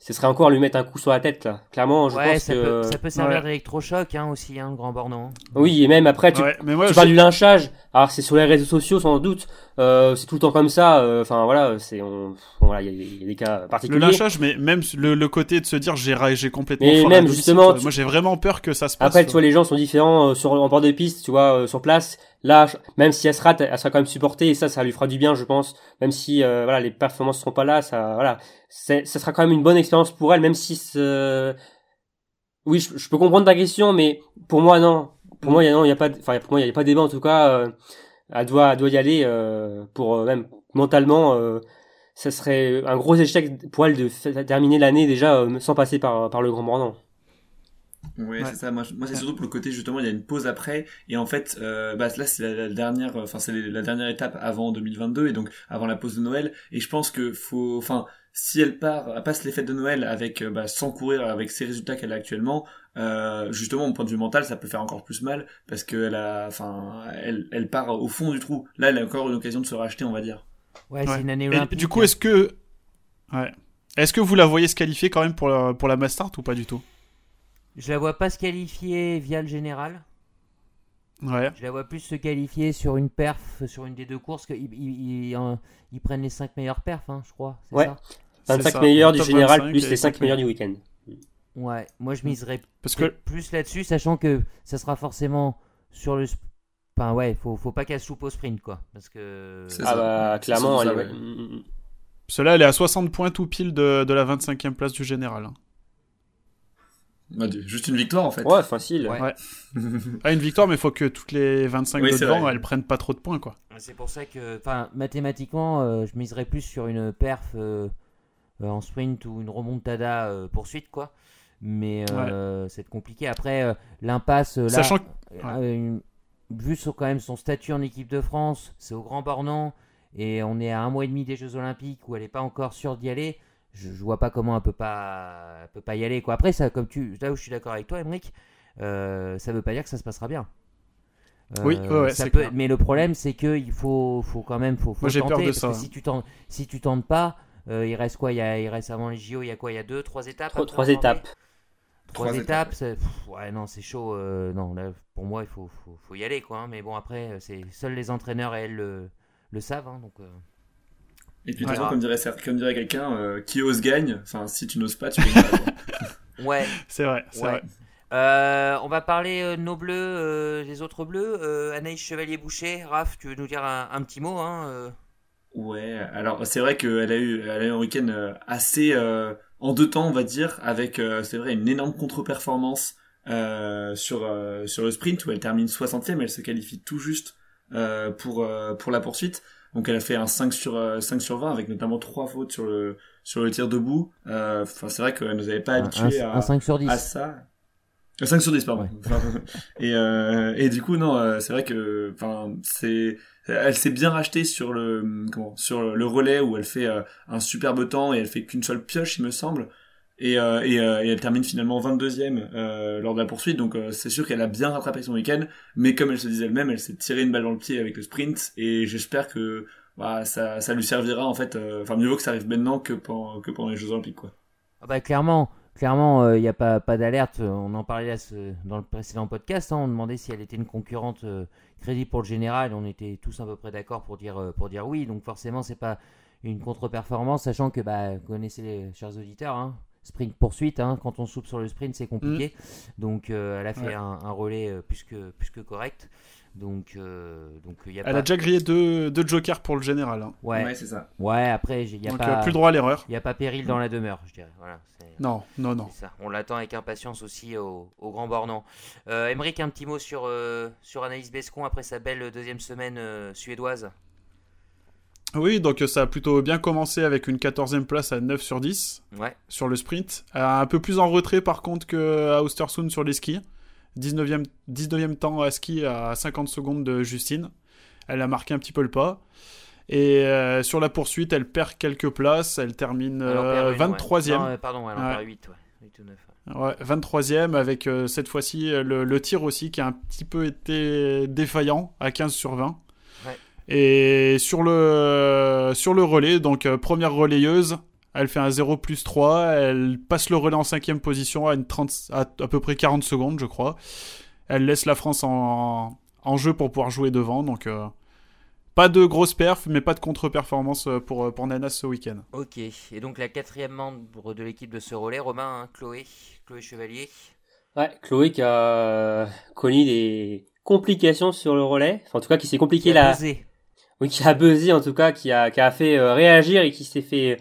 ce serait encore lui mettre un coup sur la tête, là. Clairement, je ouais, pense ça, que... peut, ça peut servir Ouais. d'électrochoc hein, aussi, hein, le grand bornand. Oui, et même après, tu, Ouais, mais moi, tu je- parles du lynchage. Alors, c'est sur les réseaux sociaux, sans doute. Euh, c'est tout le temps comme ça. euh, Enfin, voilà, c'est, on, voilà, il y, a- il y a des cas le particuliers. lynchage, mais même le, le côté de se dire j'ai j'ai complètement Mais même, justement, tu- moi j'ai vraiment peur que ça se passe. Après, tu vois, les gens sont différents euh, sur en bord de piste, tu vois, euh, sur place. Là, même si elle se rate, elle sera quand même supportée et ça, ça lui fera du bien, je pense. Même si, euh, voilà, les performances seront pas là, ça, voilà, ça sera quand même une bonne expérience pour elle, même si, oui, je, peux comprendre ta question, mais pour moi, non. Pour moi, il y a pas, enfin, pour moi, il y a pas débat en tout cas. euh, elle doit, elle doit y aller euh, pour euh, même mentalement. Euh, ça serait un gros échec pour elle de terminer l'année déjà euh, sans passer par par le Grand Bornand. Ouais, Ouais. c'est ça. Moi, c'est surtout pour le côté justement, il y a une pause après, et en fait, euh, bah là c'est la, la dernière, enfin c'est la dernière étape avant 2022 et donc avant la pause de Noël. Et je pense que faut, enfin, si elle part, elle passe les fêtes de Noël avec, euh, bah, sans courir, avec ses résultats qu'elle a actuellement, euh, justement, au point de vue mental, ça peut faire encore plus mal parce qu'elle a, enfin, elle, elle part au fond du trou. Là, elle a encore une occasion de se racheter, on va dire. Ouais, Ouais. c'est une année olympique. du coup, est-ce que, ouais, est-ce que vous la voyez se qualifier quand même pour la, pour la Mastart ou pas du tout? Je la vois pas se qualifier via le général. Ouais. Je la vois plus se qualifier sur une perf, sur une des deux courses. qu'ils ils, ils, ils prennent les 5 meilleures perfs, hein, je crois. c'est Ouais. ça 25 ça. meilleurs du général 25 plus les 5 cinq meilleurs du week-end. Ouais, moi je miserais Parce que plus là-dessus, sachant que ça sera forcément sur le. sp- Enfin, ouais, faut, faut pas qu'elle se loupe au sprint, quoi. Parce que. C'est Ah ça. bah clairement, elle est- ouais. Mm, mm, cela, elle est à 60 points tout pile de, de la 25e place du général. hein. Juste une victoire en fait. Ouais, facile. Ouais. Ah, une victoire, mais il faut que toutes les 25 Oui, de devant, vrai. elles prennent pas trop de points, quoi. C'est pour ça que, enfin, mathématiquement, euh, je miserais plus sur une perf euh, euh, en sprint ou une remontada euh, poursuite, quoi. Mais euh, c'est compliqué. Après, euh, l'impasse, euh, là, Sachant que vu son- quand même son statut en équipe de France, c'est au Grand Bornand et on est à un mois et demi des Jeux Olympiques où elle n'est pas encore sûre d'y aller. Je, je vois pas comment elle peut pas, elle peut pas y aller. Quoi. Après, ça, comme tu, là où je suis d'accord avec toi, Emric, euh, ça veut pas dire que ça se passera bien. Oui, ouais, ouais, ça c'est peut, clair. mais le problème, c'est que il faut, faut quand même, faut, faut Moi, j'ai tenter, peur de parce ça, que hein. si tu tentes, si tu tentes pas, euh, il reste quoi? Il, y a, il reste avant les JO, il y a quoi? Il y a deux, trois étapes. Trois, étapes. Trois, Trois étapes, pff, ouais, non, c'est chaud. euh, non, là, pour moi, il faut, faut, faut y aller, quoi. hein. Mais bon, après, euh, c'est seuls les entraîneurs et elles le, le savent, hein, donc. Et puis, de toute Ouais. façon, comme dirait, comme dirait quelqu'un, euh, qui ose gagne. Enfin, si tu n'oses pas, tu gagnes pas. Ouais. C'est vrai, c'est Ouais. vrai. Euh, on va parler euh, de nos bleus, euh, les autres bleus. Euh, Anaïs Chevalier-Boucher, Raph, tu veux nous dire un, un petit mot hein, euh Ouais, alors c'est vrai qu'elle a eu, elle a eu un week-end euh, assez euh, en deux temps, on va dire, avec, euh, c'est vrai, une énorme contre-performance euh, sur euh, sur le sprint où elle termine 60e, elle se qualifie tout juste euh, pour euh, pour la poursuite. Donc elle a fait un 5 sur euh, 5 sur 20 avec notamment trois fautes sur le sur le tir debout. Euh, Enfin, c'est vrai qu'elle nous avait pas habitués à un 5 sur 10. à ça. Euh, 5 sur 10, pardon. et, euh, et du coup, non, euh, c'est vrai que, enfin, c'est, elle s'est bien rachetée sur le, comment, sur le relais où elle fait euh, un superbe temps et elle fait qu'une seule pioche, il me semble. Et, euh, euh, et elle termine finalement 22e euh, lors de la poursuite, donc c'est sûr qu'elle a bien rattrapé son week-end, mais comme elle se disait elle-même, elle s'est tirée une balle dans le pied avec le sprint, et j'espère que bah, ça, lui servira en fait, enfin mieux vaut que ça arrive maintenant que pendant, les Jeux Olympiques quoi. Ah bah, clairement, clairement, il n'y a pas, d'alerte. On en parlait dans le précédent podcast. hein, on demandait si elle était une concurrente crédible pour le général. On était tous à peu près d'accord pour dire, pour dire oui. Donc forcément, c'est pas une contre-performance, sachant que bah, vous connaissez les chers auditeurs. hein, sprint poursuite, hein, quand on soupe sur le sprint, c'est compliqué. Donc euh, elle a fait Ouais. un, un relais euh, plus que, plus que correct. Donc, euh, donc il y a Elle pas... a déjà grillé deux, deux jokers pour le général. hein. Ouais, ouais, c'est ça. après, il n'y a, Donc pas... euh, plus droit à l'erreur. y a pas péril dans la demeure, je dirais. Voilà, Non, non, non. ça. On l'attend avec impatience aussi au, au Grand Bornand. Euh, Emeric, un petit mot sur, euh, sur Anaïs Bescon après sa belle deuxième semaine euh, suédoise? Oui, donc euh, ça a plutôt bien commencé avec une 14e place à 9 sur 10 Ouais, sur le sprint. Un peu plus en retrait par contre que à Ostersund sur les skis. 19e, 19e temps à ski à 50 secondes de Justine. Elle a marqué un petit peu le pas. Et euh, sur la poursuite, elle perd quelques places. Elle termine elle en euh, perd une, ouais. 23e. Non, euh, pardon, elle en Ouais. perd 8, ouais. 8 ou 9. ouais. Ouais, 23e avec euh, cette fois-ci le, le tir aussi qui a un petit peu été défaillant à 15 sur 20. Et sur le, sur le relais, donc euh, première relayeuse, elle fait un 0 plus 3, elle passe le relais en cinquième position à, une 30, à, à peu près 40 secondes je crois. Elle laisse la France en, en jeu pour pouvoir jouer devant, donc euh, pas de grosse perf, mais pas de contre-performance euh, pour, pour Nanas ce week-end. Ok, et donc la quatrième membre de l'équipe de ce relais, Romain, hein, Chloé, Chloé Chevalier. Ouais, Chloé qui a connu des complications sur le relais. Enfin, en tout cas, qui s'est compliqué Qui la. Oui, qui a buzzé en tout cas, qui a, qui a fait euh, réagir et qui s'est fait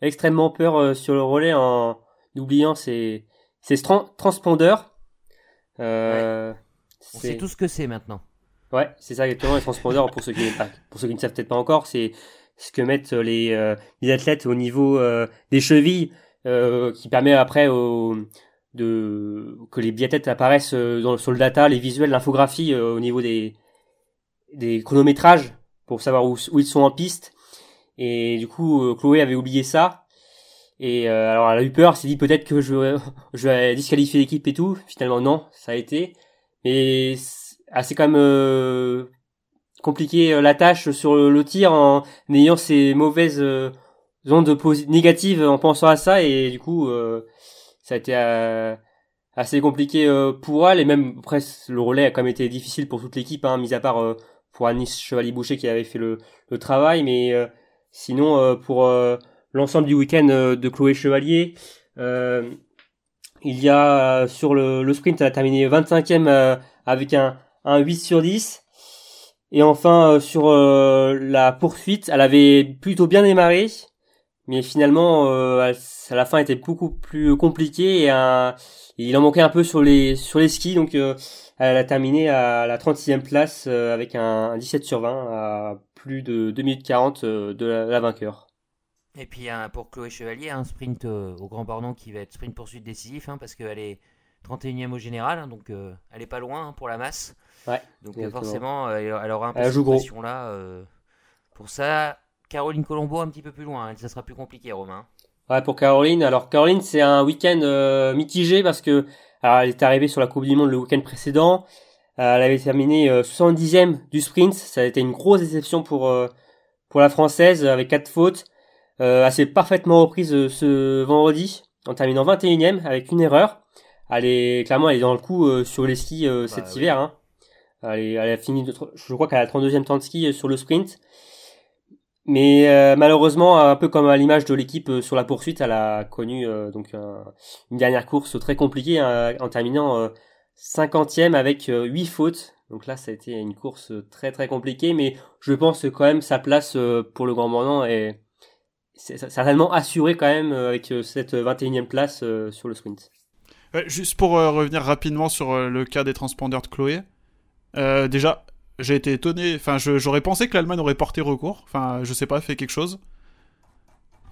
extrêmement peur euh, sur le relais en oubliant ses, ses tran- transpondeurs. Euh, On sait tout ce que c'est maintenant. Ouais, c'est ça exactement. Les transpondeurs, pour ceux qui, ah, pour ceux qui ne savent peut-être pas encore, c'est ce que mettent les, euh, les athlètes au niveau euh, des chevilles, euh, qui permet après au, de que les biathlètes apparaissent euh, dans, sur le data, les visuels, l'infographie euh, au niveau des des chronométrages pour savoir où, ils sont en piste. Et du coup, euh, Chloé avait oublié ça. Et euh, alors elle a eu peur, s'est dit peut-être que je, je vais disqualifier l'équipe et tout. Finalement non, ça a été. Mais assez quand même euh, compliqué la tâche sur le, tir en ayant ces mauvaises euh, ondes négatives en pensant à ça. Et du coup, ça a été assez compliqué pour elle. Et même après, le relais a quand même été difficile pour toute l'équipe, hein, mis à part pour Anis Chevalier-Boucher qui avait fait le, le travail. Mais euh, sinon, euh, pour euh, l'ensemble du week-end euh, de Chloé Chevalier, euh, il y a sur le, le sprint, elle a terminé 25e euh, avec un, un 8 sur 10. Et enfin, sur la poursuite, elle avait plutôt bien démarré. Mais finalement, elle- à la fin, était beaucoup plus compliqué et un- il en manquait un peu sur les sur les skis. Donc, elle a terminé à la 36e place euh, avec un 17 sur 20 à plus de 2 minutes 40 euh, de la, vainqueur. Et puis un- pour Chloé Chevalier, un sprint euh, au Grand Bornand qui va être sprint poursuite décisif, hein, parce qu'elle est 31e au général, hein, donc elle est pas loin hein, pour la masse. Ouais, Donc exactement. forcément, elle, aura un peu cette gros. pression-là. euh, pour ça, Caroline Colombo un petit peu plus loin, hein, ça sera plus compliqué, Romain. Ouais, pour Caroline. Alors Caroline, c'est un week-end euh, mitigé parce que alors, elle est arrivée sur la Coupe du Monde le week-end précédent. Euh, elle avait terminé euh, 70e du sprint. Ça a été une grosse déception pour euh, pour la française avec quatre fautes. Euh, elle s'est parfaitement reprise euh, ce vendredi en terminant 21e avec une erreur. Elle est clairement elle est dans le coup euh, sur les skis euh, cet hiver. Hein. Elle, est- elle a fini, de, je crois qu'elle a 32e temps de ski euh, sur le sprint. Mais euh, malheureusement, un peu comme à l'image de l'équipe euh, sur la poursuite, elle a connu euh, donc un- une dernière course très compliquée hein, en terminant euh, 50e avec euh, 8 fautes. Donc là, ça a été une course très très compliquée, mais je pense que quand même sa place pour le Grand Mordant est certainement assurée quand même avec cette 21e place sur le sprint. Juste pour revenir rapidement sur le cas des transpondeurs de Chloé. Déjà, j'ai été étonné. Enfin, j'aurais pensé que l'Allemagne aurait porté recours. Enfin, je sais pas, fait quelque chose.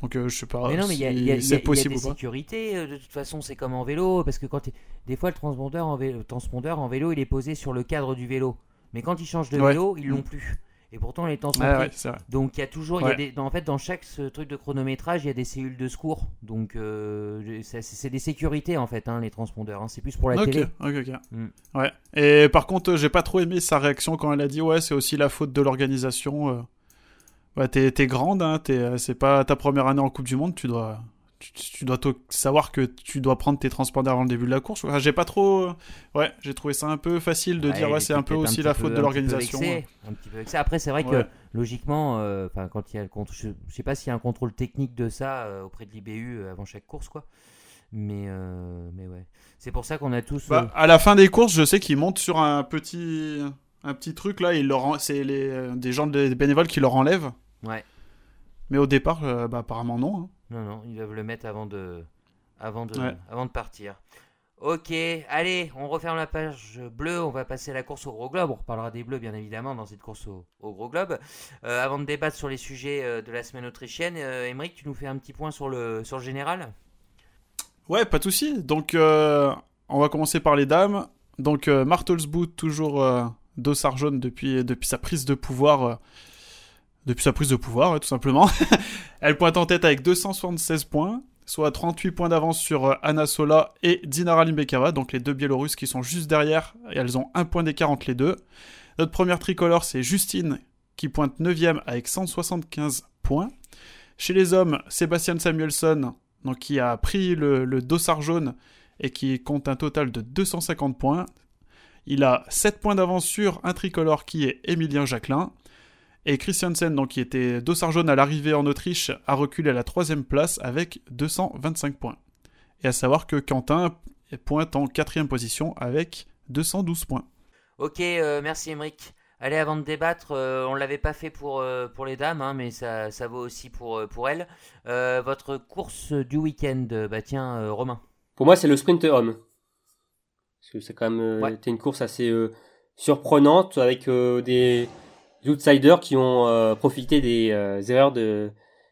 Donc, euh, je sais pas Mais non, mais il y a, si y a- c'est il y a possible des ou pas. sécurités. euh, De toute façon, c'est comme en vélo. Parce que quand des fois, le transpondeur, en vélo, le transpondeur en vélo, il est posé sur le cadre du vélo. Mais quand ils changent de Ouais. vélo, ils l'ont plus. Et pourtant, les temps sont Ah pris. ouais. Donc il y a toujours, il y a des, dans- en fait, dans chaque ce truc de chronométrage, il y a des cellules de secours. Donc euh, c'est des sécurités en fait, hein, les transpondeurs. hein. C'est plus pour la ok, télé. ok, ok. Mm. Ouais. Et par contre, j'ai pas trop aimé sa réaction quand elle a dit ouais, c'est aussi la faute de l'organisation. euh. Ouais, t'es grande, hein, euh, c'est pas ta première année en Coupe du Monde, tu dois, tu, tu dois savoir que tu dois prendre tes transpondeurs avant le début de la course. Enfin, j'ai pas trop, euh, ouais, j'ai trouvé ça un peu facile de Ouais, dire ouais, c'est un peu aussi la peu- faute de l'organisation. Après, c'est vrai que logiquement, euh, quand il y a le contrôle, je, je sais pas s'il y a un contrôle technique de ça euh, auprès de l'IBU avant chaque course, quoi. Mais, euh, mais ouais, c'est pour ça qu'on a tous. Bah, à la fin des courses, je sais qu'ils montent sur un petit, un petit truc là, c'est les, des gens des bénévoles qui leur enlèvent. ouais. Mais au départ, bah, apparemment non. hein. Non, non, ils doivent le mettre avant de, avant de, Ouais. avant de partir. Ok, allez, on referme la page bleue, on va passer à la course au gros globe. On reparlera des bleus, bien évidemment, dans cette course au, au gros globe. Euh, avant de débattre sur les sujets euh, de la semaine autrichienne, euh, tu nous fais un petit point sur le, sur le général? Ouais, pas de souci. Donc, euh, on va commencer par les dames. Donc, Martelsboot, toujours dossard jaune depuis, depuis sa prise de pouvoir. Depuis sa prise de pouvoir, ouais, tout simplement. Elle pointe en tête avec 276 points, soit 38 points d'avance sur euh, Anna Sola et Dinara Limbekava, donc les deux Biélorusses qui sont juste derrière, et elles ont un point d'écart entre les deux. Notre première tricolore, c'est Justine, qui pointe 9ème avec 175 points. Chez les hommes, Sébastien Samuelson, donc qui a pris le, le dossard jaune et qui compte un total de 250 points. Il a 7 points d'avance sur un tricolore qui est Emilien Jacquelin. Et Christiansen, donc, qui était dossard jaune à l'arrivée en Autriche, a reculé à la troisième place avec 225 points. Et à savoir que Quentin pointe en quatrième position avec 212 points. Ok, euh, merci Émeric. Allez, avant de débattre, euh, on l'avait pas fait pour, euh, pour les dames, hein, mais ça, ça vaut aussi pour, euh, pour elles. Euh, votre course du week-end, bah tiens, euh, Romain. Pour moi, c'est le sprint homme. Parce que c'est quand même euh, Ouais. une course assez euh, surprenante avec euh, des outsiders qui ont euh, profité des euh, erreurs de,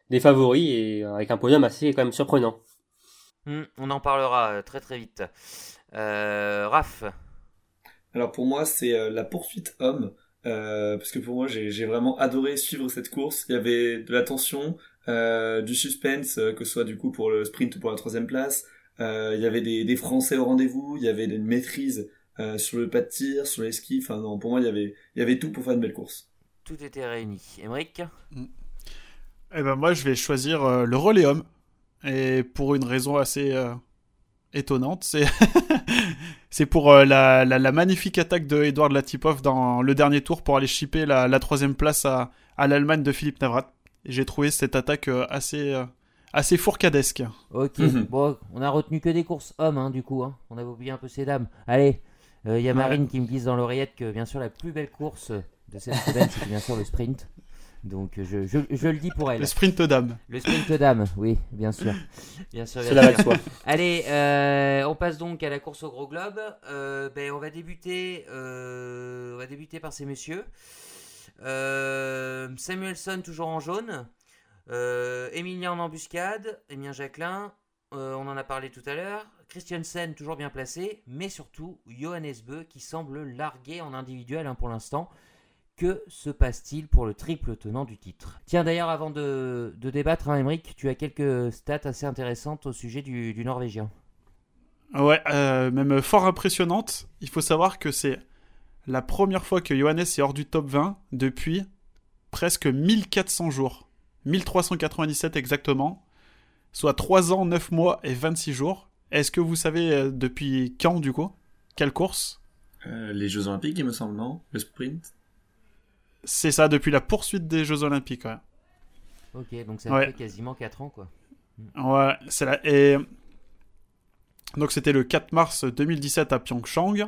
des favoris et euh, avec un podium assez quand même surprenant. Hmm, on en parlera très très vite. Euh, Raph, Alors pour moi, c'est euh, la poursuite homme. euh, parce que pour moi, j'ai j'ai vraiment adoré suivre cette course. Il y avait de la tension, euh, du suspense, euh, que ce soit du coup pour le sprint ou pour la troisième place. Euh, il y avait des, des Français au rendez-vous. Il y avait une maîtrise euh, sur le pas de tir, sur les skis. Enfin non, pour moi, il y avait, il y avait tout pour faire une belle course. Tout était réuni. Émeric Eh ben moi, je vais choisir euh, le relais homme. Et pour une raison assez euh, étonnante, c'est c'est pour euh, la, la, la magnifique attaque de Edouard Latipov dans le dernier tour pour aller chipper la, la troisième place à, à l'Allemagne de Philippe Navrat. J'ai trouvé cette attaque euh, assez, euh, assez fourcadesque. Ok, Mhm. bon, on a retenu que des courses hommes, hein, du coup. Hein. On avait oublié un peu ces dames. Allez, il y a Marine qui me glisse dans l'oreillette que, bien sûr, la plus belle course de cette semaine, c'est bien sûr le sprint. Donc, je, je, je le dis pour elle. Le sprint dame. Le sprint dame, oui, bien sûr. Bien sûr, bien sûr. Allez, euh, on passe donc à la course au gros globe. Euh, ben, on va débuter, euh, on va débuter par ces messieurs. Samuelson toujours en jaune. Emilien en embuscade. Emilien Jacquelin. on en a parlé tout à l'heure. Christiansen toujours bien placé, mais surtout Johannes Beu qui semble largué en individuel hein, pour l'instant. Que se passe-t-il pour le triple tenant du titre? Tiens, d'ailleurs, avant de, de débattre, hein, Emmerich, tu as quelques stats assez intéressantes au sujet du, du Norvégien. Ouais, euh, même fort impressionnante. Il faut savoir que c'est la première fois que Johannes est hors du top 20 depuis presque 1400 jours. 1397 exactement. Soit 3 ans, 9 mois et 26 jours. Est-ce que vous savez euh, depuis quand du coup? Quelle course? Euh, les Jeux Olympiques, il me semble, non? Le sprint? C'est ça, depuis la poursuite des Jeux Olympiques. Ouais, Ok, donc ça Ouais. fait quasiment 4 ans, quoi. ouais c'est la... Et... Donc c'était le 4 mars 2017 à Pyeongchang.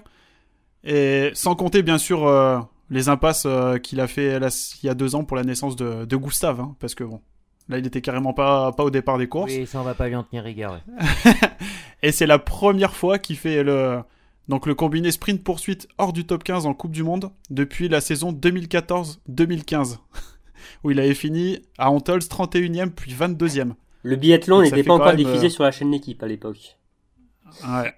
Et sans compter bien sûr euh, les impasses euh, qu'il a fait là, il y a deux ans pour la naissance de, de Gustave. hein, parce que bon, là il était carrément pas, pas au départ des courses. Oui, ça, on va pas lui en tenir rigueur. ouais. Et c'est la première fois qu'il fait le, donc le combiné sprint poursuite hors du top 15 en Coupe du Monde depuis la saison 2014-2015. Où il avait fini à Antols 31e puis 22e. Le biathlon n'était pas encore diffusé euh, sur la chaîne d'équipe à l'époque. Ouais.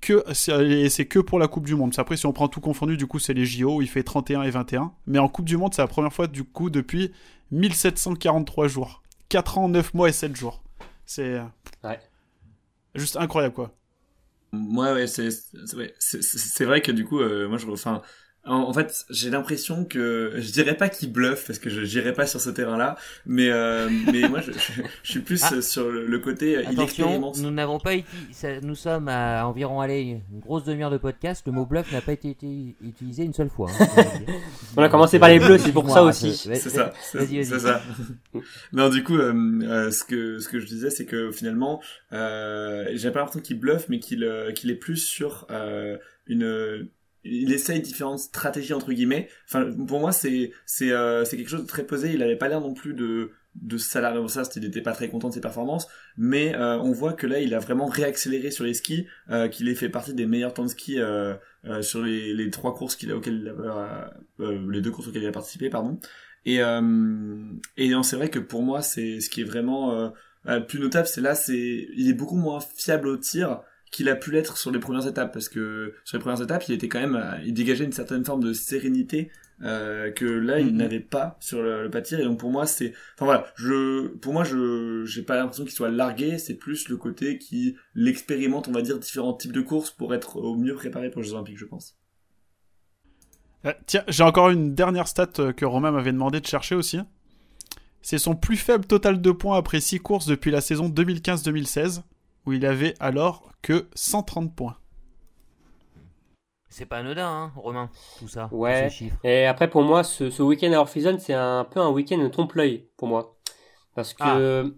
Que, c'est et c'est que pour la Coupe du Monde. Après, si on prend tout confondu, du coup, c'est les JO où il fait 31 et 21. Mais en Coupe du Monde, c'est la première fois, du coup, depuis 1743 jours. 4 ans, 9 mois et 7 jours. C'est. Ouais. Juste incroyable, quoi. Moi, ouais, c'est ouais, vrai que du coup, euh, moi, je, enfin, en, en fait, j'ai l'impression que je dirais pas qu'il bluffe parce que je n'irai pas sur ce terrain-là, mais euh, mais moi, je, je, je suis plus Ah. sur le, le côté euh, il Attention, expérimente. nous n'avons pas été, ça- nous sommes à environ allez, une grosse demi-heure de podcast. Le mot bluff n'a pas été, été utilisé une seule fois. hein. On a commencé par les bleus, c'est pour ça aussi. C'est ça, c'est Vas-y, vas-y. c'est ça. non, du coup, euh, euh, ce que ce que je disais, c'est que finalement, euh, j'ai pas l'impression qu'il bluffe, mais qu'il euh, qu'il est plus sur euh, une il essaye différentes stratégies entre guillemets. Enfin, pour moi, c'est c'est euh, c'est quelque chose de très posé. Il avait pas l'air non plus de de salarié ça, il était pas très content de ses performances, mais euh, on voit que là, il a vraiment réaccéléré sur les skis, euh, qu'il ait fait partie des meilleurs temps de ski euh, euh, sur les, les trois courses qu'il a auxquelles euh, les deux courses auxquelles il a participé, pardon. Et et non, c'est vrai que pour moi, c'est ce qui est vraiment plus notable, c'est là, c'est il est beaucoup moins fiable au tir qu'il a pu l'être sur les premières étapes, parce que sur les premières étapes, il était quand même, euh, il dégageait une certaine forme de sérénité euh, que là, il Mhm. n'avait pas sur le, le pas de tir. Et donc pour moi, c'est, enfin voilà, je, pour moi, je, j'ai pas l'impression qu'il soit largué. C'est plus le côté qui l'expérimente, on va dire, différents types de courses pour être au mieux préparé pour les Jeux Olympiques, je pense. Euh, tiens, j'ai encore une dernière stat que Romain m'avait demandé de chercher aussi. C'est son plus faible total de points après 6 courses depuis la saison 2015-2016, où il avait alors que 130 points. C'est pas anodin, hein, Romain, tout ça. Ouais. tous ces chiffres. Et après, pour moi, ce, ce week-end à Orphison, c'est un peu un week-end trompe-l'œil pour moi. Parce que.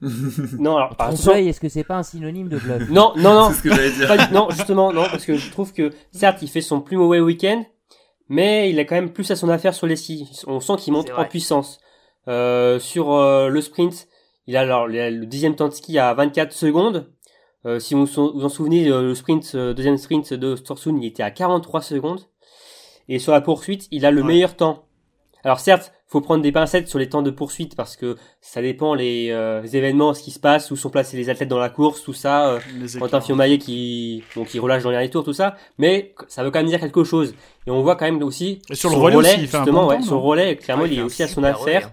Non, alors. Trompe-l'œil, est-ce que c'est pas un synonyme de bluff Non, non, non. c'est ce que j'allais dire. Pas non, justement, non, parce que je trouve que, certes, il fait son plus mauvais week-end, mais il a quand même plus à son affaire sur les skis. On sent qu'il monte en puissance. Euh, sur euh, le sprint, il a alors le dixième temps de ski à 24 secondes. Euh, si vous vous en souvenez, euh, le sprint, euh, deuxième sprint de Storsoon, il était à 43 secondes. Et sur la poursuite, il a le Ouais. meilleur temps. Alors certes, faut prendre des pincettes sur les temps de poursuite parce que ça dépend les, euh, événements, ce qui se passe, où sont placés les athlètes dans la course, tout ça. euh, Les Quentin écarts. Fiomaillet qui, bon, qui relâche dans les derniers tours, tout ça, mais ça veut quand même dire quelque chose. Et on voit quand même aussi Et sur le relais aussi, il fait un justement, bon ouais, temps, sur le relais, clairement, Ouais, il est aussi à son relais, affaire. hein.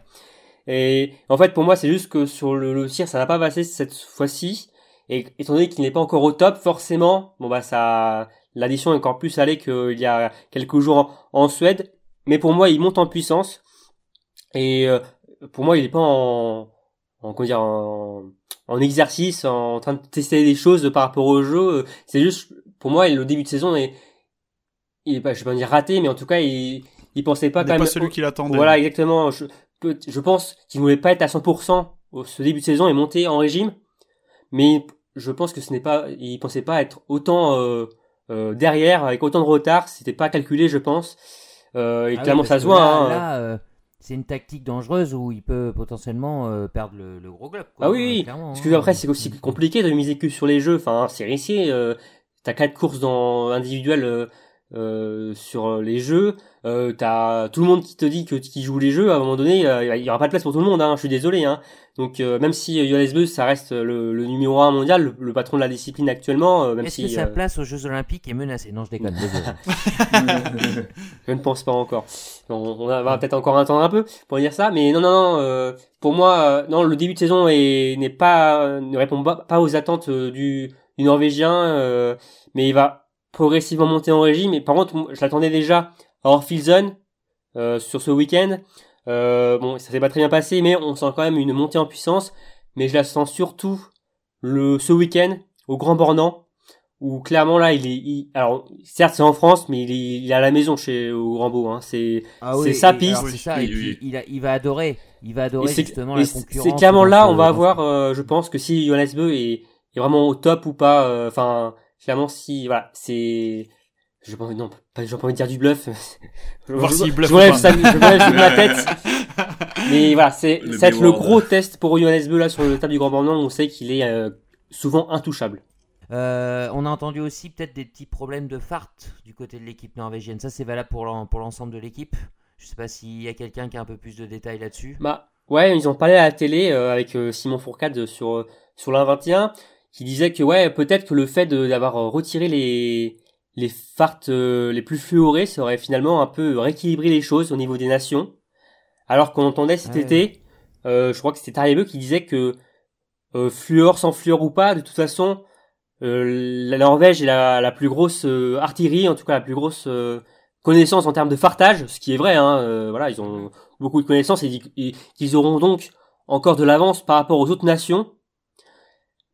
Et en fait, pour moi, c'est juste que sur le, le tir, ça n'a pas passé cette fois-ci. Et étant donné qu'il n'est pas encore au top, forcément, bon bah ça, l'addition est encore plus salée qu'il y a quelques jours en, en Suède. Mais pour moi, il monte en puissance. Et euh, pour moi, il n'est pas en, en comment dire, en, en exercice, en train de tester des choses par rapport au jeu. C'est juste, pour moi, le début de saison est, il est pas, je vais pas dire raté, mais en tout cas, il, il pensait pas Il quand même. pas celui qu'il attendait. Voilà, exactement. Je, peut- je pense qu'il ne voulait pas être à 100% au ce début de saison et monter en régime, mais je pense que ce n'est pas, il pensait pas être autant euh, euh, derrière avec autant de retard. C'était pas calculé, je pense. Euh, et Ah clairement, ça se voit. Là, hein. là, c'est une tactique dangereuse où il peut potentiellement perdre le, le gros globe. Quoi, Ah oui, Parce hein. que après, c'est aussi compliqué de miser que sur les jeux. Enfin, c'est risqué. T'as quatre courses dans individuelles euh, euh, sur les jeux. Euh, t'as tout le monde qui te dit que qui joue les jeux. À un moment donné, euh, il y aura pas de place pour tout le monde. Hein, je suis désolé. Hein. Donc euh, même si Johannes Beu, ça reste le, le, numéro un mondial, le, le, patron de la discipline actuellement. Euh, même Est-ce si que sa place aux Jeux Olympiques est menacée? Non, je déconne. désolé. je ne pense pas encore. On, on va peut-être encore attendre un peu pour dire ça, mais non, non, non. Euh, pour moi, non, le début de saison est n'est pas ne répond pas, pas aux attentes du, du Norvégien, mais il va progressivement monter en régime. Mais par contre, je l'attendais déjà à Orphilson euh, sur ce week-end. Euh, bon, ça s'est pas très bien passé, mais on sent quand même une montée en puissance. Mais je la sens surtout le ce week-end au Grand Bornand, où clairement là, il est, il, alors certes c'est en France, mais il est, il est à la maison chez au Rambo. Hein. C'est ah c'est sa piste. Alors, ça, et puis, il, a, il va adorer, il va adorer justement la concurrence. C'est clairement là, on va avoir, euh, je pense que si Johannes Beu est, est vraiment au top ou pas. euh, Enfin, clairement si voilà, c'est je pas non pas j'ai pas envie de dire du bluff Voir je, s'il je, bluffe je ou pas. sa- je de ma tête mais voilà c'est Le ça va être le gros test pour Johannes Beu là sur le table du Grand Bornand on sait qu'il est euh, souvent intouchable Euh, on a entendu aussi peut-être des petits problèmes de fart du côté de l'équipe norvégienne. Ça, c'est valable pour l'en- pour l'ensemble de l'équipe. Je sais pas s'il y a quelqu'un qui a un peu plus de détails là-dessus. bah ouais ils ont parlé à la télé euh, avec euh, Simon Fourcade sur euh, sur l'A21 qui disait que ouais peut-être que le fait d'avoir euh, retiré les les farts euh, les plus fluorés ça aurait finalement un peu rééquilibré les choses au niveau des nations alors qu'on entendait cet Ouais. été euh, je crois que c'était Tariebeu qui disait que euh, fluor sans fluor ou pas de toute façon euh, la Norvège est la, la plus grosse euh, artillerie en tout cas la plus grosse euh, connaissance en termes de fartage ce qui est vrai hein, euh, voilà ils ont beaucoup de connaissances et, et qu'ils auront donc encore de l'avance par rapport aux autres nations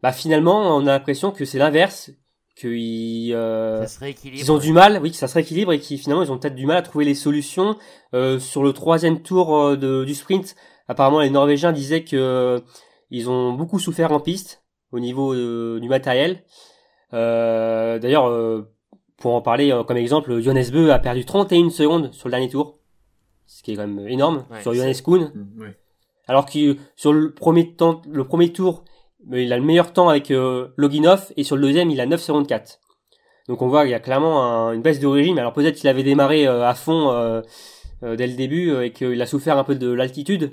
bah finalement on a l'impression que c'est l'inverse qu'ils euh, se rééquilibre. ils ont du mal, oui, que ça se rééquilibre et qui finalement ils ont peut-être du mal à trouver les solutions Euh, sur le troisième tour euh, de, du sprint. Apparemment, les Norvégiens disaient que euh, ils ont beaucoup souffert en piste au niveau euh, du matériel. Euh, D'ailleurs, euh, pour en parler euh, comme exemple, Johannes Beu a perdu 31 secondes sur le dernier tour, ce qui est quand même énorme Ouais, sur Johannes Kuhn. Mm, ouais. Alors que sur le premier temps, le premier tour, il a le meilleur temps avec euh, Loginov et sur le deuxième, il a 9 secondes 4. Donc on voit qu'il y a clairement un- une baisse de régime. Alors peut-être qu'il avait démarré euh, à fond euh, euh, dès le début euh, et qu'il a souffert un peu de l'altitude,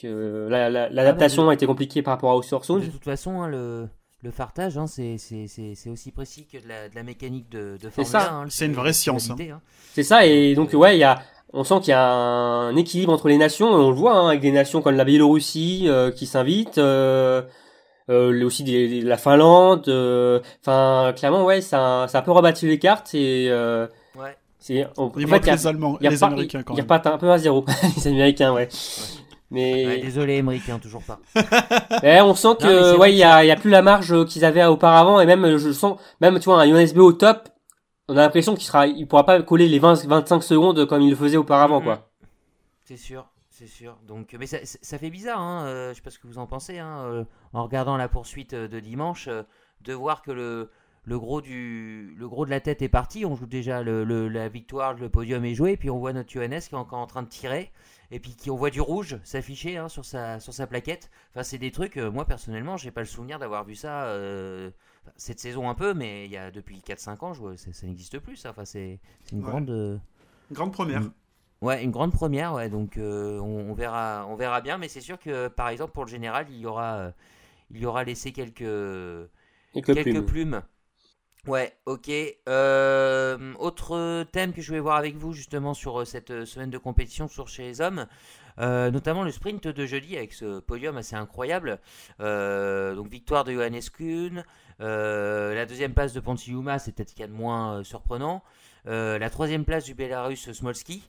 que euh, la- la- l'adaptation a été compliquée par rapport à De Ostersund. toute façon, hein, le, le fartage, hein, c'est c'est- c'est- c'est aussi précis que de la, de la mécanique de, de Formule ça. 1, hein, C'est une vraie science, finalité, hein. C'est ça et donc ouais, il y a on sent qu'il y a un équilibre entre les nations et on le voit hein, avec des nations comme la Biélorussie euh, qui s'invitent euh, euh, aussi des, des- la Finlande euh, enfin clairement ouais ça ça a un peu rebattu les cartes et euh, Ouais. c'est en, en Il fait, y a- les Allemands, il y a les pas- Américains quand il y a même. pas un peu à zéro les Américains ouais mais Ouais, désolé, Emmerich, hein, toujours pas. Ouais, on sent Non, que vrai ouais, il y a, il y a plus la marge qu'ils avaient auparavant et même je sens même tu vois un USB au top, on a l'impression qu'il sera il pourra pas coller les 20 25 secondes comme il le faisait auparavant Mhm. quoi. C'est sûr, c'est sûr. Donc, mais ça, ça fait bizarre, hein, euh, je sais pas ce que vous en pensez, hein, euh, en regardant la poursuite euh, de dimanche, euh, de voir que le, le, gros du, le gros de la tête est parti. On joue déjà le, le- la victoire, le podium est joué, et puis on voit notre Johannes qui est encore en train de tirer, et puis qui, on voit du rouge s'afficher hein, sur, sa, sur sa plaquette. Enfin, c'est des trucs, moi personnellement, j'ai pas le souvenir d'avoir vu ça cette saison un peu, mais il y a depuis 4-5 ans, je vois, ça, ça n'existe plus, ça. Enfin, c'est une Ouais. grande. Grande première. Ouais, une grande première, ouais. Donc euh, on, on verra, on verra bien. Mais c'est sûr que par exemple pour le général, il y aura, euh, il y aura laissé quelques, quelques plume. plumes. Ouais, ok. Euh, autre thème que je voulais voir avec vous justement sur cette semaine de compétition sur chez les hommes, euh, notamment le sprint de jeudi avec ce podium assez incroyable. Euh, donc victoire de Johannes Kuhn, la deuxième place de Pontiuma, c'est peut-être qu'il y a de moins surprenant. La troisième place du Belarus Smolski.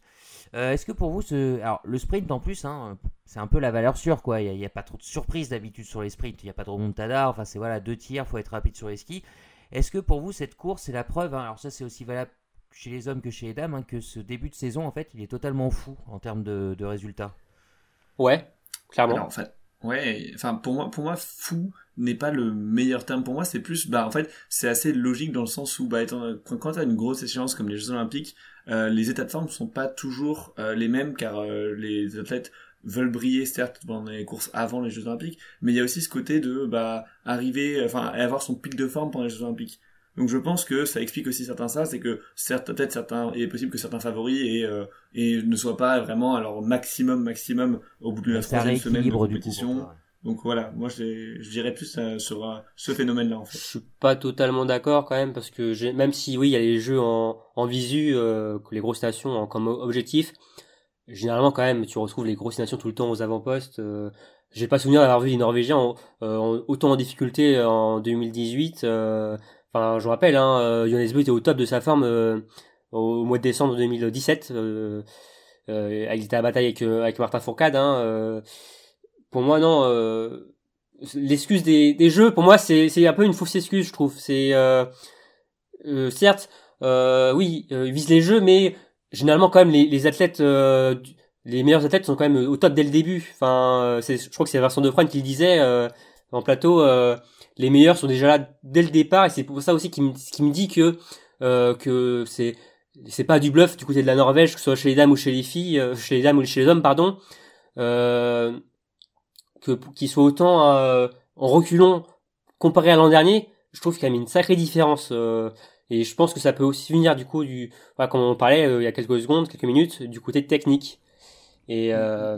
Euh, Est-ce que pour vous, ce... Alors, le sprint en plus, hein, c'est un peu la valeur sûre, quoi. Il n'y a, pas trop de surprises d'habitude sur les sprints. Il n'y a pas de remontada. Enfin, c'est voilà, deux tirs, faut être rapide sur les skis. Est-ce que pour vous, cette course, c'est la preuve hein, Alors, ça, c'est aussi valable chez les hommes que chez les dames, hein, que ce début de saison, en fait, il est totalement fou en termes de, de résultats? Ouais, clairement. Alors, en fait, ouais, enfin pour moi, pour moi, fou n'est pas le meilleur terme. Pour moi, c'est plus, bah en fait, c'est assez logique dans le sens où, bah étant, quand, quand t'as une grosse échéance comme les Jeux Olympiques, euh, les états de forme ne sont pas toujours euh, les mêmes car euh, les athlètes veulent briller certes pendant les courses avant les Jeux Olympiques, mais il y a aussi ce côté de bah arriver, enfin avoir son pic de forme pendant les Jeux Olympiques. Donc je pense que ça explique aussi certains ça, c'est que certes, peut-être certains, il est possible que certains favoris et, et ne soient pas vraiment à leur maximum maximum au bout de la troisième semaine de du coup. Donc voilà, moi je, je dirais plus euh, sur euh, ce phénomène-là en Je fait. suis pas totalement d'accord quand même parce que même si oui il y a les jeux en, en visu euh, les grosses nations ont comme objectif, généralement quand même tu retrouves les grosses nations tout le temps aux avant-postes. Euh, j'ai pas souvenir d'avoir vu les Norvégiens en- euh, en- autant en difficulté en 2018. euh, Enfin je me rappelle, hein, euh, Johannes était au top de sa forme euh, au mois de décembre 2017. Euh, euh, il était à bataille avec, euh, avec Martin Fourcade. Hein, euh, pour moi non. Euh, l'excuse des, des jeux, pour moi, c'est un peu une fausse excuse, je trouve. C'est euh, euh, certes, euh, oui, ils visent les jeux, mais généralement quand même les, les athlètes, les meilleurs athlètes sont quand même au top dès le début. Enfin, je crois que c'est Vincent Defrane qui le disait en plateau. les meilleurs sont déjà là dès le départ, et c'est pour ça aussi qu'il me, qui me dit que que c'est c'est pas du bluff du côté de la Norvège, que ce soit chez les dames ou chez les filles, chez les dames ou chez les hommes, pardon. Euh, que qu'ils soient autant euh, en reculons comparé à l'an dernier, je trouve qu'il y a quand même une sacrée différence. euh, et je pense que ça peut aussi venir du coup du, voilà, comme on parlait euh, il y a quelques secondes, quelques minutes, du côté technique. Et euh,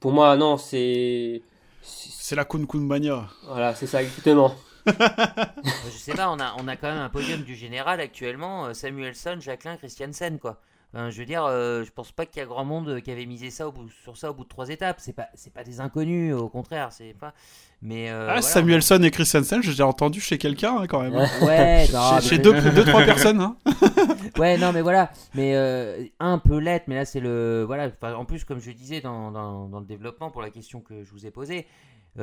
pour moi, non, c'est, c'est- C'est la Kun Kun Mania. voilà, c'est ça exactement. Je sais pas, on a, on a quand même un podium du général actuellement, euh, Samuelson, Jacqueline, Christiansen, quoi. Je veux dire, euh, je pense pas qu'il y a grand monde qui avait misé ça au bout, sur ça au bout de trois étapes. C'est pas, c'est pas des inconnus, au contraire, c'est pas. Mais euh, ah, voilà. Samuelson et Christensen, j'ai entendu chez quelqu'un hein, quand même. Ouais, non, chez chez mais- deux, deux, trois personnes. Hein. Ouais, non, mais voilà. Mais euh, un peu l'être, mais là, c'est le. Voilà. En plus, comme je disais dans, dans, dans le développement, pour la question que je vous ai posée,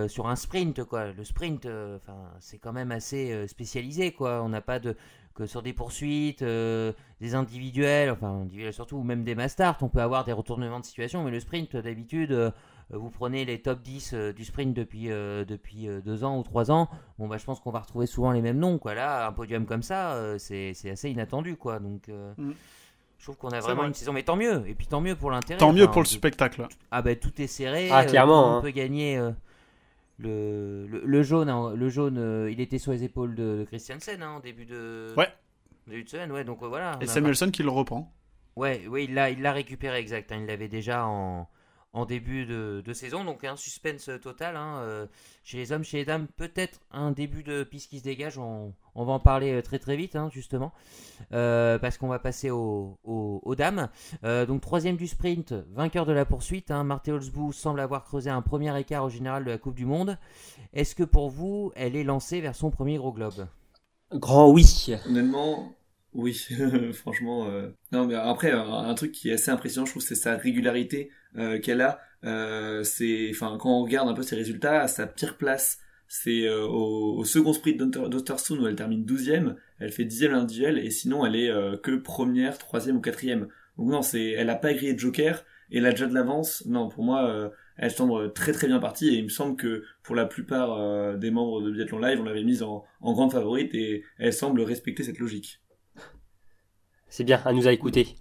sur un sprint, quoi. Le sprint, enfin, c'est quand même assez spécialisé, quoi. On n'a pas de. Que sur des poursuites, euh, des individuels, enfin, individuels surtout, ou même des masters, on peut avoir des retournements de situation, mais le sprint, d'habitude. euh, vous prenez les top 10 euh, du sprint depuis, euh, depuis euh, deux ans ou trois ans, bon bah je pense qu'on va retrouver souvent les mêmes noms quoi. Là, un podium comme ça, euh, c'est c'est assez inattendu quoi. Donc euh, Mm. je trouve qu'on a vraiment vrai. une saison, mais tant mieux. Et puis tant mieux pour l'intérêt. Tant mieux pour le tout- spectacle. Ah bah tout est serré. Ah, clairement, monde hein. peut gagner. Le, le, le jaune, hein, le jaune, euh, il était sur les épaules de, de Christiansen hein, en début de. Ouais. Début de semaine, ouais. Donc euh, voilà. Et a- Samuelson qui le reprend. Ouais, oui, il l'a, il l'a récupéré exact. hein, il l'avait déjà en, en début de, de saison, donc un suspense total. hein, euh, chez les hommes, chez les dames, peut-être un début de piste qui se dégage. On, on va en parler euh, très très vite, hein, justement, euh, parce qu'on va passer au- au- aux dames. Euh, donc troisième du sprint, vainqueur de la poursuite. Hein, Marthe Holzbou semble avoir creusé un premier écart au général de la Coupe du Monde. Est-ce que pour vous, elle est lancée vers son premier gros globe? Grand oui. Honnêtement, oui, franchement. euh, Non, mais après, un, truc qui est assez impressionnant, je trouve, c'est sa régularité euh, qu'elle a. Euh, c'est, enfin, quand on regarde un peu ses résultats, sa pire place, c'est au, second sprint d'Ostersund où elle termine 12e, elle fait 10e individuel, et sinon elle est que première, troisième ou quatrième. Donc non, c'est, elle a pas grillé de joker, et elle a déjà de l'avance. Non, pour moi, elle semble très très bien partie, et il me semble que pour la plupart des membres de Biathlon Live, on l'avait mise en, en grande favorite, et elle semble respecter cette logique. C'est bien, à nous à écouter.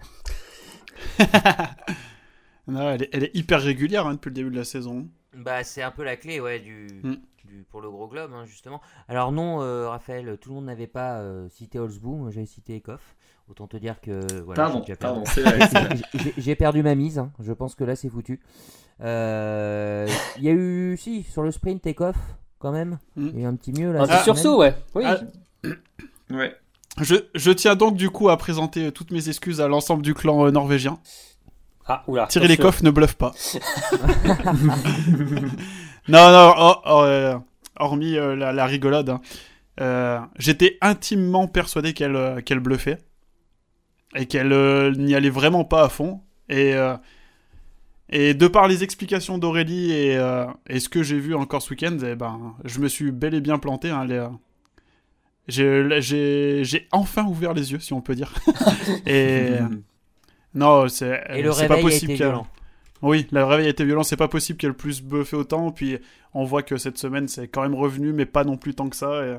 Non, elle, est, elle est hyper régulière hein, depuis le début de la saison. Bah, c'est un peu la clé, ouais, du, Mm. du- pour le gros globe, hein, justement. Alors non, euh, Raphaël, tout le monde n'avait pas euh, cité Holzbou, moi j'avais cité Ekoff. Autant te dire que voilà, Pardon, j'ai perdu. ma mise, hein. je pense que là c'est foutu. Euh, Il y a eu, si, sur le sprint Ekoff, quand même. Mm. Il y a eu un petit mieux là. Un petit sursaut, ouais. Oui. Ah, Ouais. Je, je tiens donc du coup à présenter toutes mes excuses à l'ensemble du clan euh, norvégien. Ah, oula. Thierry attention. Lecoff ne bluffe pas. non, non, euh, hormis euh, la, la rigolade, hein. Euh, j'étais intimement persuadé qu'elle euh, qu'elle bluffait et qu'elle euh, n'y allait vraiment pas à fond. Et, euh, et de par les explications d'Aurélie et, euh, et ce que j'ai vu encore ce week-end, eh ben, je me suis bel et bien planté. hein, les, euh, j'ai- j'ai j'ai enfin ouvert les yeux, si on peut dire. et non, c'est c'est pas réveil a possible été qu'elle- violent. oui, le réveil a été violent, c'est pas possible qu'elle plus buffé autant, puis on voit que cette semaine c'est quand même revenu, mais pas non plus tant que ça. Et,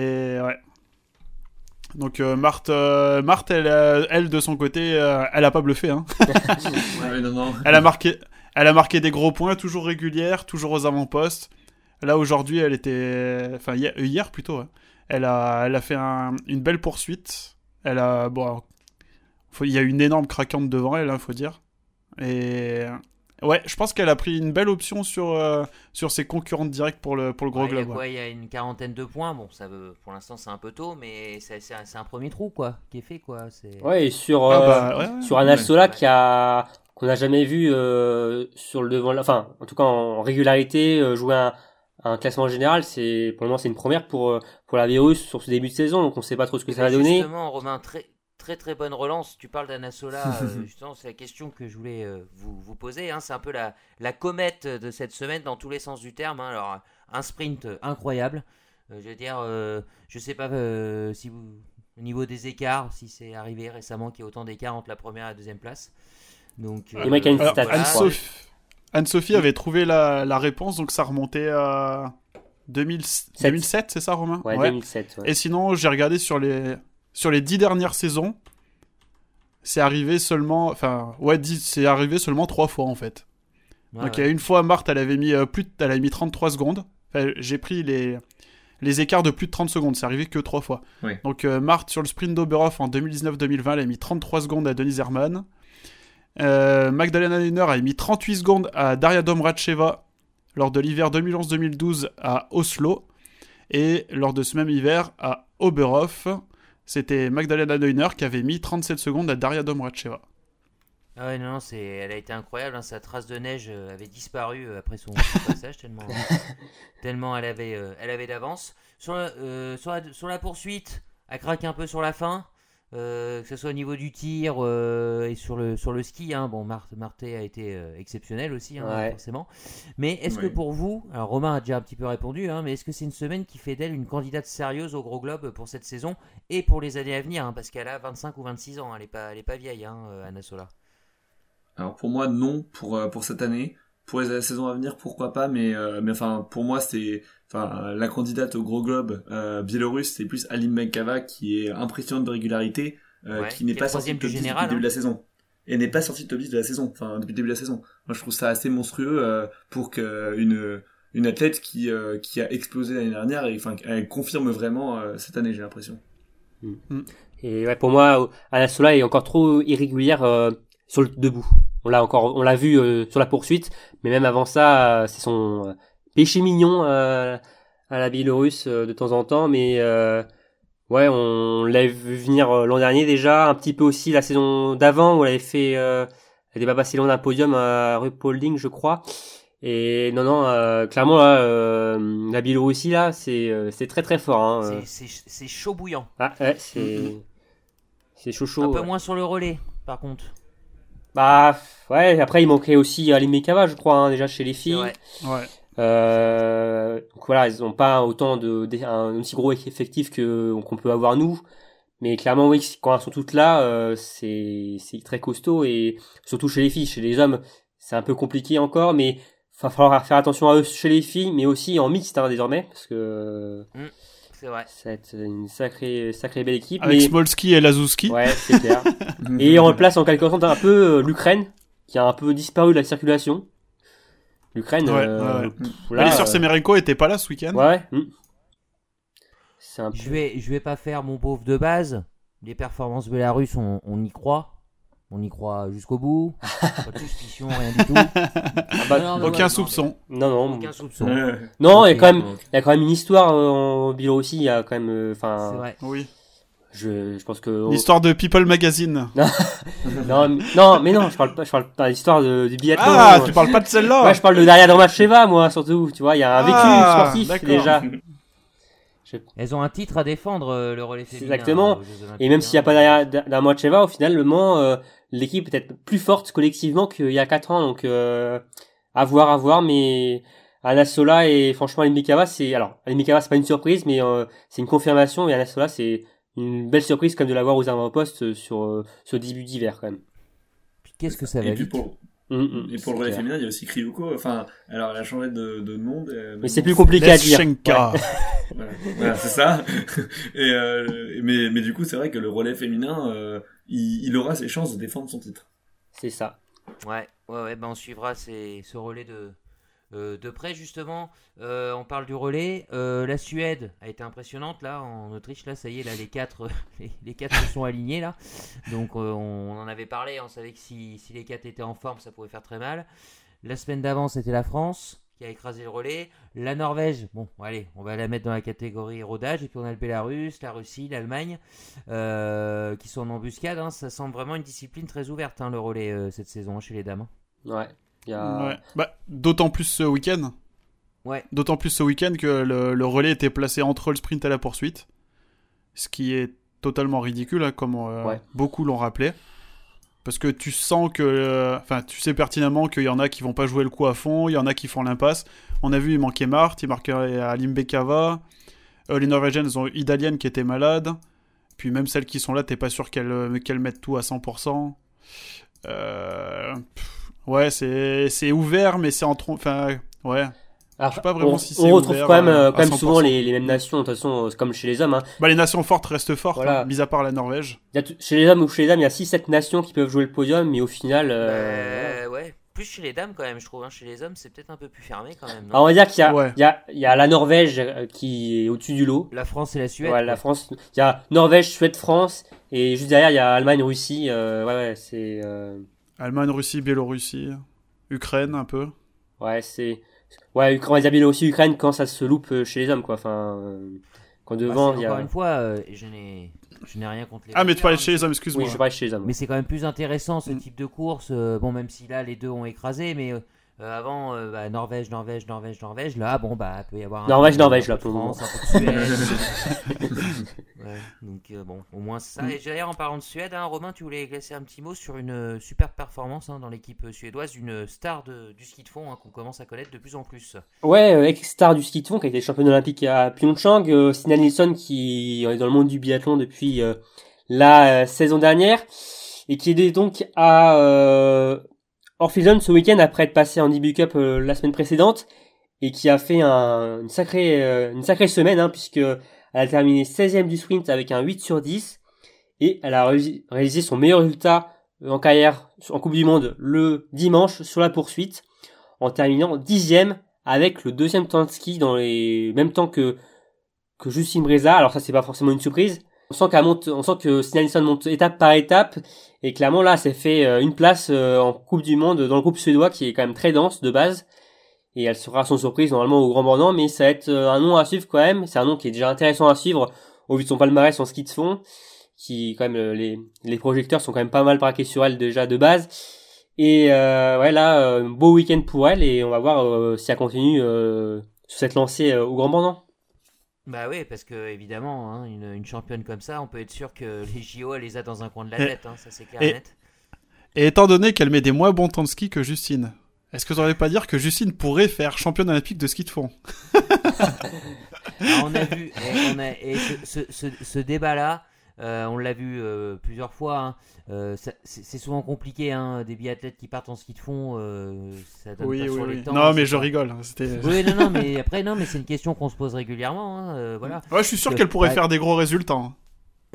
et ouais. Donc euh, Marthe, euh, Marthe elle, euh, elle, de son côté, euh, elle a pas bluffé. Hein. Ouais, non, non. Elle, a marqué, elle a marqué des gros points, toujours régulière, toujours aux avant-postes. Là aujourd'hui, elle était. Enfin, hier, hier plutôt, ouais. Elle a, elle a fait un- une belle poursuite. Elle a, bon, il y a une énorme craquante devant elle, il faut dire. Et ouais, je pense qu'elle a pris une belle option sur, euh, sur ses concurrentes directes pour le, pour le gros Ouais, il y a globe. ouais. Il y a une quarantaine de points. Bon, ça veut, pour l'instant, c'est un peu tôt, mais c'est c'est un, c'est un premier trou, quoi, qui est fait, quoi. C'est... Ouais, et sur, Ah euh, bah, ouais, ouais. sur Anna Sola qui a qu'on n'a jamais vu euh, sur le devant, la- enfin en tout cas en régularité euh, jouer un, un classement général, c'est pour le moment c'est une première pour euh, pour la virus sur ce début de saison, donc on sait pas trop ce que ça va donner. Justement, Romain, très très très bonne relance. Tu parles d'Anna Sola, euh, justement, c'est la question que je voulais euh, vous, vous poser. hein. C'est un peu la, la comète de cette semaine dans tous les sens du terme. hein. Alors, un sprint incroyable. Euh, je veux dire, euh, je sais pas euh, si vous, au niveau des écarts, si c'est arrivé récemment qu'il y ait autant d'écarts entre la première et la deuxième place. Donc, euh, qui a une stat. Anne-Sophie Anne-Sophie avait trouvé la, la réponse, donc ça remontait à 2000 2007, c'est ça, Romain Ouais, Ouais. 2007. ouais. Et sinon, j'ai regardé sur les sur les dix dernières saisons, c'est arrivé seulement, enfin, ouais, dix- c'est arrivé seulement trois fois en fait. Donc il y a une fois, Marthe, elle avait mis euh, plus, de- elle avait mis 33 secondes. Enfin, j'ai pris les les écarts de plus de 30 secondes, c'est arrivé que trois fois. Oui. Donc euh, Marthe sur le sprint d'Oberhof en 2019-2020, elle a mis 33 secondes à Denise Herman. Euh, Magdalena Neuner a mis 38 secondes à Daria Domracheva lors de l'hiver 2011-2012 à Oslo. Et lors de ce même hiver à Oberhof, c'était Magdalena Neuner qui avait mis 37 secondes à Daria Domracheva. Ah ouais, non, non, c'est, elle a été incroyable. hein, Sa trace de neige euh, avait disparu euh, après son, passage, tellement, tellement elle avait, euh, elle avait d'avance. Sur, la- euh, sur, la, sur la poursuite, elle craque un peu sur la fin, euh, que ce soit au niveau du tir euh, et sur le, sur le ski. Hein. Bon, Marthe, Marté a été euh, exceptionnel aussi, hein, Ouais. forcément. Mais est-ce que pour vous, alors Romain a déjà un petit peu répondu, hein, mais est-ce que c'est une semaine qui fait d'elle une candidate sérieuse au Gros Globe pour cette saison et pour les années à venir hein, Parce qu'elle a 25 ou 26 ans, elle n'est pas, elle est pas vieille, hein, euh, Anna Sola. Alors pour moi non pour pour cette année. Pour les saisons à venir pourquoi pas mais euh, mais enfin pour moi c'est enfin la candidate au gros globe euh, biélorusse c'est plus Alim Benkava qui est impressionnante de régularité euh, Ouais, qui n'est pas sortie de top du 10 général, depuis le début hein. de la saison. Et n'est pas sortie de top 10 de la saison enfin depuis le début de la saison. Moi je trouve ça assez monstrueux euh, pour que une une athlète qui euh, qui a explosé l'année dernière et enfin elle confirme vraiment euh, cette année j'ai l'impression. Et ouais, pour moi, Anna Sola est encore trop irrégulière euh, sur le debout. On l'a encore, on l'a vu euh, sur la poursuite, mais même avant ça, euh, c'est son euh, péché mignon à la Biélorusse de temps en temps. Mais ouais, on l'a vu venir l'an dernier déjà, un petit peu aussi la saison d'avant où elle avait fait, elle n'était pas passée loin d'un podium à Ruhpolding, je crois. Et non, non, euh, clairement là, euh, la Biélorussie là, c'est euh, c'est très très fort. Hein. C'est- chaud bouillant. Ah ouais, c'est c'est chaud chaud. un peu ouais. moins sur le relais, par contre. Bah ouais, après il manquait aussi Aline Mekava, je crois, hein, déjà chez les filles. Ouais. Euh, donc voilà, ils n'ont pas autant de, de- un aussi gros effectif que qu'on peut avoir nous. Mais clairement oui, quand elles sont toutes là, euh, c'est c'est très costaud et surtout chez les filles, chez les hommes, c'est un peu compliqué encore, mais va falloir faire attention à eux chez les filles, mais aussi en mixte hein, désormais, parce que C'est vrai. ça va être une sacrée sacrée belle équipe. Avec mais... Smolski et Lazowski. Ouais, c'est clair. Et on replace en quelque sorte un peu euh, l'Ukraine, qui a un peu disparu de la circulation. L'Ukraine, Ouais, euh, ouais, là, euh, Semerenko étaient pas là ce week-end. Ouais. C'est un peu... Je vais, je vais pas faire mon pauvre de base. Les performances belarusses, on, on y croit. On y croit jusqu'au bout. Pas de suspicion, rien du tout. Ah bah, Non, non, Aucun ouais, soupçon. Non, non, non. Aucun soupçon. Non, il y a quand même, il y a quand même une histoire euh, en Biélorussie. Il y a quand même, euh, C'est enfin, vrai. Oui. je, je pense que. L'histoire de People Magazine. Non, mais, non, mais non, je parle pas, je parle pas de l'histoire de, du biathlon. Ah, tu parles pas de celle-là Ouais, je parle de Daria Dormacheva, moi, surtout. Tu vois, il y a un vécu Ah, sportif déjà. Elles ont un titre à défendre, euh, le relais féminin. Exactement. Et même s'il n'y a hein. pas Daria Dormacheva, au final, euh, l'équipe est peut-être plus forte collectivement qu'il y a 4 ans. Donc, euh, à voir, à voir. Mais Anna Sola et franchement, Aline Mikava, c'est... Alors, Aline Mikava, c'est pas une surprise, mais euh, c'est une confirmation. Et Anna Sola, c'est une belle surprise comme de l'avoir aux avant-postes sur euh, ce début d'hiver, quand même. Qu'est-ce que ça va Et puis vite pour, Mm, mm, et pour le relais clair. féminin, il y a aussi Kryuko. Enfin, alors elle a changé de, de nom. euh, Mais c'est plus compliqué à dire. Voilà, Voilà, c'est ça. Et euh, mais mais du coup, c'est vrai que le relais féminin, euh, il, il aura ses chances de défendre son titre. C'est ça. Ouais, ouais, ouais, ben on suivra ces, ce relais de, de près justement. Euh, on parle du relais. Euh, la Suède a été impressionnante là en Autriche. Là, ça y est, là les quatre, les, quatre se sont alignés là. Donc euh, on, en avait parlé. On savait que si, si les quatre étaient en forme, ça pouvait faire très mal. La semaine d'avant, c'était la France qui a écrasé le relais. La Norvège, bon, allez, on va la mettre dans la catégorie rodage. Et puis on a le Bélarus, la Russie, l'Allemagne, euh, qui sont en embuscade. hein. Ça semble vraiment une discipline très ouverte, hein, le relais, euh, cette saison, chez les dames. hein. Ouais. A... Ouais. Bah, D'autant plus ce week-end. Ouais. D'autant plus ce week-end que le, le relais était placé entre le sprint et la poursuite. Ce qui est totalement ridicule, hein, comme euh, Ouais. beaucoup l'ont rappelé. Parce que tu sens que. euh, Enfin, tu sais pertinemment qu'il y en a qui vont pas jouer le coup à fond, il y en a qui font l'impasse. On a vu, il manquait Marthe, il manquait Alim Bekava. Euh, les Norvégiennes, elles ont Idalienne qui était malade. Puis même celles qui sont là, t'es pas sûr qu'elles euh, mettent tout à 100%. Euh, pff, ouais, c'est c'est ouvert, mais c'est en Enfin, ouais. Alors, Je sais pas vraiment on, si on retrouve ouvert, quand même, euh, quand même souvent 100%. les, les mêmes nations, de toute façon, euh, c'est comme chez les hommes. Hein. Bah, les nations fortes restent fortes, Voilà. hein, mis à part la Norvège. Il y a tout- chez les hommes ou chez les dames, il y a 6-7 nations qui peuvent jouer le podium, mais au final, euh, Euh, ouais, plus chez les dames quand même, je trouve. hein. Chez les hommes, c'est peut-être un peu plus fermé quand même. alors on va dire qu'il y a, Ouais. il y, a, il y a la Norvège euh, qui est au-dessus du lot. La France et la Suède. Ouais, la. France, il y a Norvège, Suède, France, et juste derrière il y a Allemagne, Russie. Euh, ouais, ouais, c'est, euh, Allemagne, Russie, Biélorussie, Ukraine un peu. ouais, c'est, ouais, on va dire Biélorussie, Ukraine quand ça se loupe euh, chez les hommes, quoi. Enfin, euh, quand Bah, devant il y encore a. une fois, euh, je n'ai, je n'ai rien contre les. Ah, mais tu parlais chez les hommes, excuse-moi. Oui, je parlais chez les hommes. Mais c'est quand même plus intéressant ce Mm. type de course. bon, même si là les deux ont écrasé, mais euh, euh, avant euh, bah, Norvège, Norvège, Norvège, Norvège. Là, bon bah peut y avoir un Norvège, peu, Norvège, un là, de pour le France, Suède. Ouais, donc euh, bon, au moins ça. Et d'ailleurs en parlant de Suède, hein, Romain, tu voulais glisser un petit mot sur une euh, superbe performance hein, dans l'équipe euh, suédoise, une star de- du ski de fond hein, qu'on commence à connaître de plus en plus. Ouais, euh, ex-star du ski de fond qui a été championne olympique à Pyeongchang, euh, Stina Nilsson qui est dans le monde du biathlon depuis euh, la euh, saison dernière et qui est donc à Orpheus ce week-end après être passé en debut cup euh, la semaine précédente et qui a fait un, une sacrée euh, une sacrée semaine hein, puisque elle a terminé 16e du sprint avec un 8 sur 10 et elle a réalisé son meilleur résultat euh, en carrière en Coupe du Monde le dimanche sur la poursuite en terminant dixième avec le deuxième temps de ski dans les mêmes temps que que Justine Breza. Alors ça c'est pas forcément une surprise. On sent qu'elle monte, on sent que Nilsson monte étape par étape et clairement là c'est fait euh, une place euh, en Coupe du Monde dans le groupe suédois qui est quand même très dense de base et elle sera sans surprise normalement au Grand Bornand mais ça va être euh, un nom à suivre quand même. C'est un nom qui est déjà intéressant à suivre au vu de son palmarès en ski de fond qui quand même les projecteurs sont quand même pas mal braqués sur elle déjà de base. Et euh, ouais là, beau week-end pour elle et on va voir si elle continue euh, sur cette lancée au Grand Bornand. Bah oui, parce que évidemment, hein, une, une championne comme ça, on peut être sûr que les JO, elle les a dans un coin de la tête, hein, ça c'est clair et- et net. Et étant donné qu'elle met des moins bons temps de ski que Justine, est-ce que vous n'allez pas dire que Justine pourrait faire championne olympique de ski de fond? Ah, on a vu, et, on a, et ce, ce, ce- ce débat-là, euh, on l'a vu euh, plusieurs fois. hein, euh, c'est souvent compliqué, hein, des biathlètes qui partent en ski de fond, euh, ça donne Oui, pas oui, sur les oui. temps. Non, mais je rigole. Oui, non, non, mais après, non, mais c'est une question qu'on se pose régulièrement. hein, euh, voilà. Ouais, je suis sûr Que- qu'elle pourrait ouais. faire des gros résultats.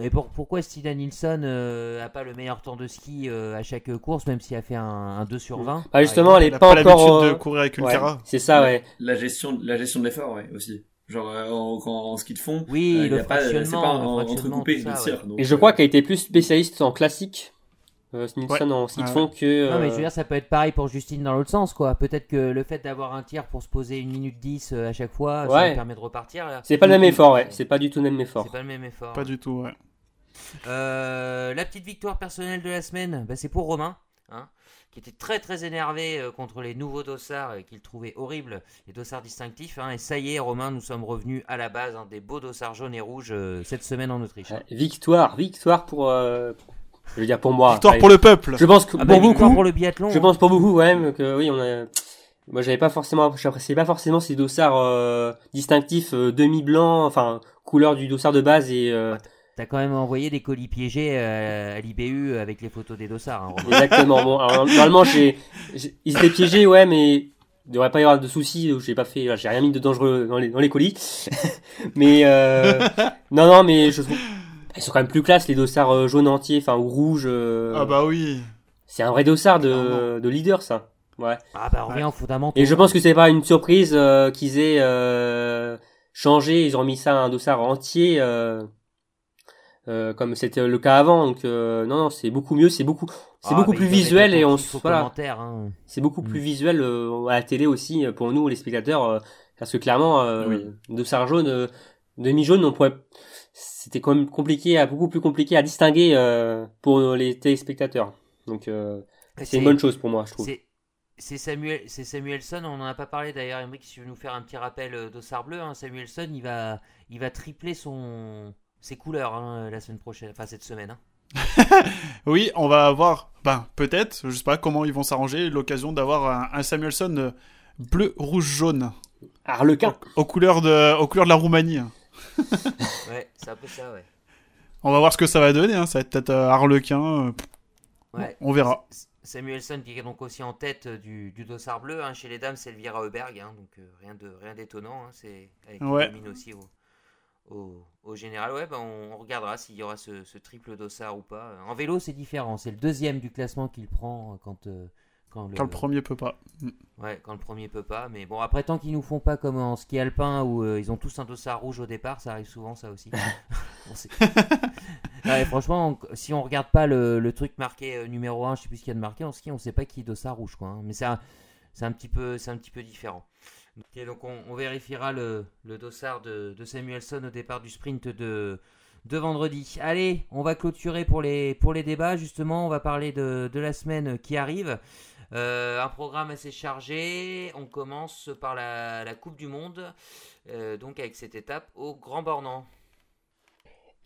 Et pour, pourquoi Stina Nilsson euh, a pas le meilleur temps de ski euh, à chaque course, même si elle fait un, un 2 sur 20 Bah justement, elle Elle est a pas, pas encore. l'habitude de courir avec une ouais, c'est ça, ouais. La gestion, la gestion de l'effort, ouais, aussi. Genre, euh, en, en ski de fond, Oui, euh, y le a pas, c'est fractionnement, pas le en- entrecoupé ça, tir. donc, Et je euh, crois qu'elle était plus spécialiste en classique, euh, en ski de fond que. Non, mais je euh, veux dire, ça peut être pareil pour Justine dans l'autre sens, quoi. Peut-être que le fait d'avoir un tir pour se poser une minute 10 euh, à chaque fois, ça lui permet de repartir. C'est pas le même effort, ouais. C'est pas du tout le même effort. C'est pas le même effort. Pas du tout, ouais. Euh, la petite victoire personnelle de la semaine, bah, c'est pour Romain, hein, qui était très très énervé euh, contre les nouveaux dossards et qu'il trouvait horribles, les dossards distinctifs. hein. et ça y est, Romain, nous sommes revenus à la base hein, des beaux dossards jaunes et rouges euh, cette semaine en Autriche. Victoire, victoire pour. euh, Je veux dire pour moi. Victoire pour le peuple. Je pense que Ah bah, pour victoire beaucoup. pour le biathlon. Je hein. pense pour beaucoup quand même que oui, on a. Moi, j'avais pas forcément, j'appréciais pas forcément ces dossards euh, distinctifs euh, demi blanc, enfin couleur du dossard de base et euh, T'as quand même envoyé des colis piégés euh, à l'IBU avec les photos des dossards. hein, Romain. exactement. bon, alors, normalement, j'ai, j'ai- ils étaient piégés, ouais, mais il devrait pas y avoir de soucis. J'ai pas fait, j'ai rien mis de dangereux dans les, dans les colis. mais euh, non, non, mais je trouve, ils sont quand même plus classe les dossards euh, jaunes entiers, enfin ou rouges. euh, Ah bah oui. C'est un vrai dossard de, de leader, ça. Ouais. Ah bah on revient aux fondamentaux. Et je pense que c'est pas une surprise euh, qu'ils aient euh, changé, ils ont mis ça à un dossard entier euh, euh, comme c'était le cas avant. Donc euh, non non, c'est beaucoup mieux, c'est beaucoup c'est Ah, beaucoup plus visuel et on se voilà, hein. c'est beaucoup Mm. plus visuel euh, à la télé aussi euh, pour nous les spectateurs euh, parce que clairement euh, Oui. dossard jaune euh, demi jaune on pourrait c'était quand même compliqué à beaucoup plus compliqué à distinguer euh, pour les téléspectateurs. Donc euh, c'est une bonne chose pour moi, je trouve. C'est c'est Samuel, c'est Samuelson. On en a pas parlé d'ailleurs. Emric, si tu veux nous faire un petit rappel euh, d'Ossard bleu, hein, Samuelson, il va, il va tripler son ses couleurs hein, la semaine prochaine, enfin cette semaine. hein. Oui, on va avoir, ben peut-être, je sais pas comment ils vont s'arranger, l'occasion d'avoir un, un Samuelson euh, bleu, rouge, jaune, Harlequin. aux couleurs de, aux couleurs de la Roumanie. Ouais, c'est un peu ça, ouais. On va voir ce que ça va donner. Hein. Ça va être peut-être euh, Harlequin. euh, Ouais. on verra. Samuelson qui est donc aussi en tête euh, du, du dossard bleu. hein. Chez les dames, c'est Elvira Heuberg, hein, donc euh, rien de rien d'étonnant. hein. C'est avec Ouais. aussi au, au, au général. Ouais, ben, on, on regardera s'il y aura ce, ce triple dossard ou pas. En vélo, c'est différent. C'est le deuxième du classement qu'il prend quand euh, quand le, Quand le premier peut pas. Mm. Ouais, quand le premier peut pas. Mais bon, après, tant qu'ils nous font pas comme en ski alpin où euh, ils ont tous un dossard rouge au départ, ça arrive souvent, ça aussi. Bon, franchement, on- si on regarde pas le, le truc marqué euh, numéro 1, je sais plus ce qu'il y a de marqué en ski, on sait pas qui est dossard rouge, quoi. hein. Mais c'est un, c'est un, petit peu- c'est un petit peu différent. Donc on, vérifiera le, dossard de, Samuelson au départ du sprint de, vendredi. Allez, on va clôturer pour les, pour les débats, justement. On va parler de, la semaine qui arrive. Euh, un programme assez chargé. On commence par la, la Coupe du Monde, euh, donc avec cette étape au Grand Bornand.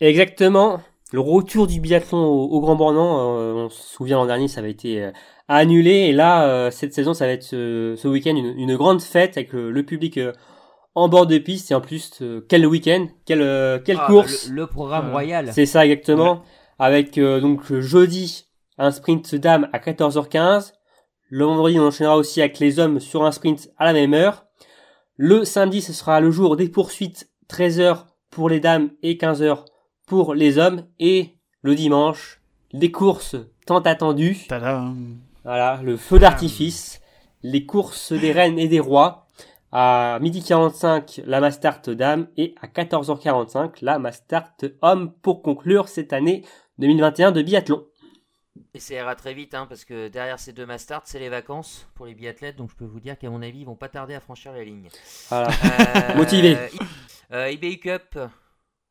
Exactement. Le retour du biathlon au, au Grand Bornand, euh, on se souvient l'an dernier, ça avait été euh, annulé. Et là, euh, cette saison, ça va être euh, ce week-end une, une grande fête avec le, le public euh, en bord de piste. Et en plus, euh, quel week-end, quelle, euh, quelle Ah, course le, le programme royal. C'est ça exactement. Avec euh, donc le jeudi un sprint dame à 14h15. Le vendredi on enchaînera aussi avec les hommes sur un sprint à la même heure. Le samedi ce sera le jour des poursuites 13h pour les dames et 15h pour les hommes. Et le dimanche des courses tant attendues. Tada. Voilà, le feu d'artifice, les courses des reines et des rois. À 12h45, la Mastart Dame et à 14h45, la Mastart Homme pour conclure cette année 2021 de biathlon. Et ça ira très vite, hein, parce que derrière ces deux Mastart, c'est les vacances pour les biathlètes, donc je peux vous dire qu'à mon avis, ils vont pas tarder à franchir la ligne. Voilà. Euh, Motivé. euh, IBU Cup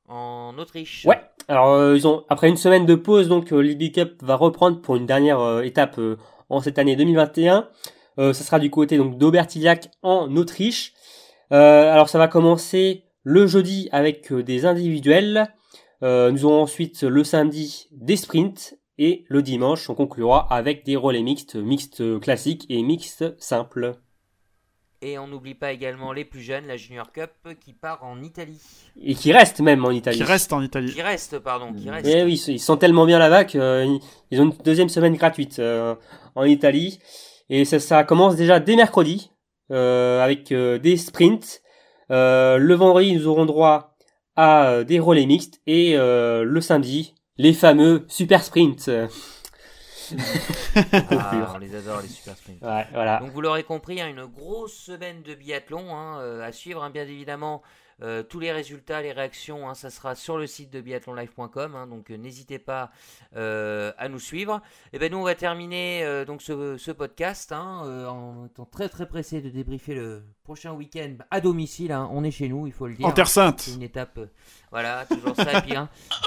en Autriche. Ouais. Alors euh, ils ont après une semaine de pause, donc euh, l'IB Cup va reprendre pour une dernière euh, étape euh, en cette année 2021. Euh, ça sera du côté donc d'Aubertillac en Autriche. Alors ça va commencer le jeudi avec des individuels. Nous aurons ensuite le samedi des sprints et le dimanche on conclura avec des relais mixtes, mixtes classiques et mixtes simples. Et on n'oublie pas également les plus jeunes, la Junior Cup qui part en Italie. Et qui restent même en Italie. Qui reste en Italie. Qui reste, pardon, qui reste. Eh oui, ils sont tellement bien là-bas qu'ils ils ont une deuxième semaine gratuite euh, en Italie. Et ça, ça commence déjà dès mercredi euh, avec euh, des sprints. Euh, le vendredi, nous aurons droit à euh, des relais mixtes. Et euh, le samedi, les fameux super sprints. Ah, on les adore, les super sprints. Ouais, voilà. Donc vous l'aurez compris, hein, une grosse semaine de biathlon hein, euh, à suivre, hein, bien évidemment. Euh, tous les résultats, les réactions, hein, ça sera sur le site de biathlonlive.com. hein, donc euh, n'hésitez pas euh, à nous suivre. Et ben nous on va terminer donc ce, ce podcast hein, en étant très très pressé de débriefer le prochain week-end à domicile. on est chez nous, il faut le dire. En Terre Sainte. C'est une étape, voilà, toujours ça. Et puis,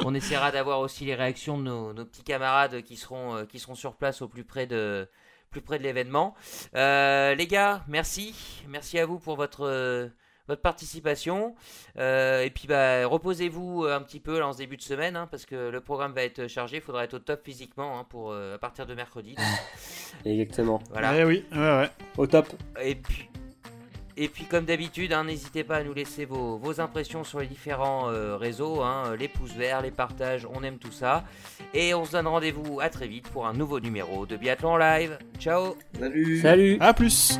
on essaiera d'avoir aussi les réactions de nos, nos petits camarades qui seront, qui seront sur place au plus près de, plus près de l'événement. Euh, les gars, merci, merci à vous pour votre, votre participation. Euh, et puis, bah, reposez-vous un petit peu là, en ce début de semaine, hein, parce que le programme va être chargé. Il faudra être au top physiquement hein, pour euh, à partir de mercredi. Exactement. voilà. Eh oui, ouais, ouais. Au top. Et puis, et puis comme d'habitude, hein, n'hésitez pas à nous laisser vos, vos impressions sur les différents euh, réseaux, hein, les pouces verts, les partages, on aime tout ça. Et on se donne rendez-vous à très vite pour un nouveau numéro de Biathlon Live. Ciao Salut Salut À plus.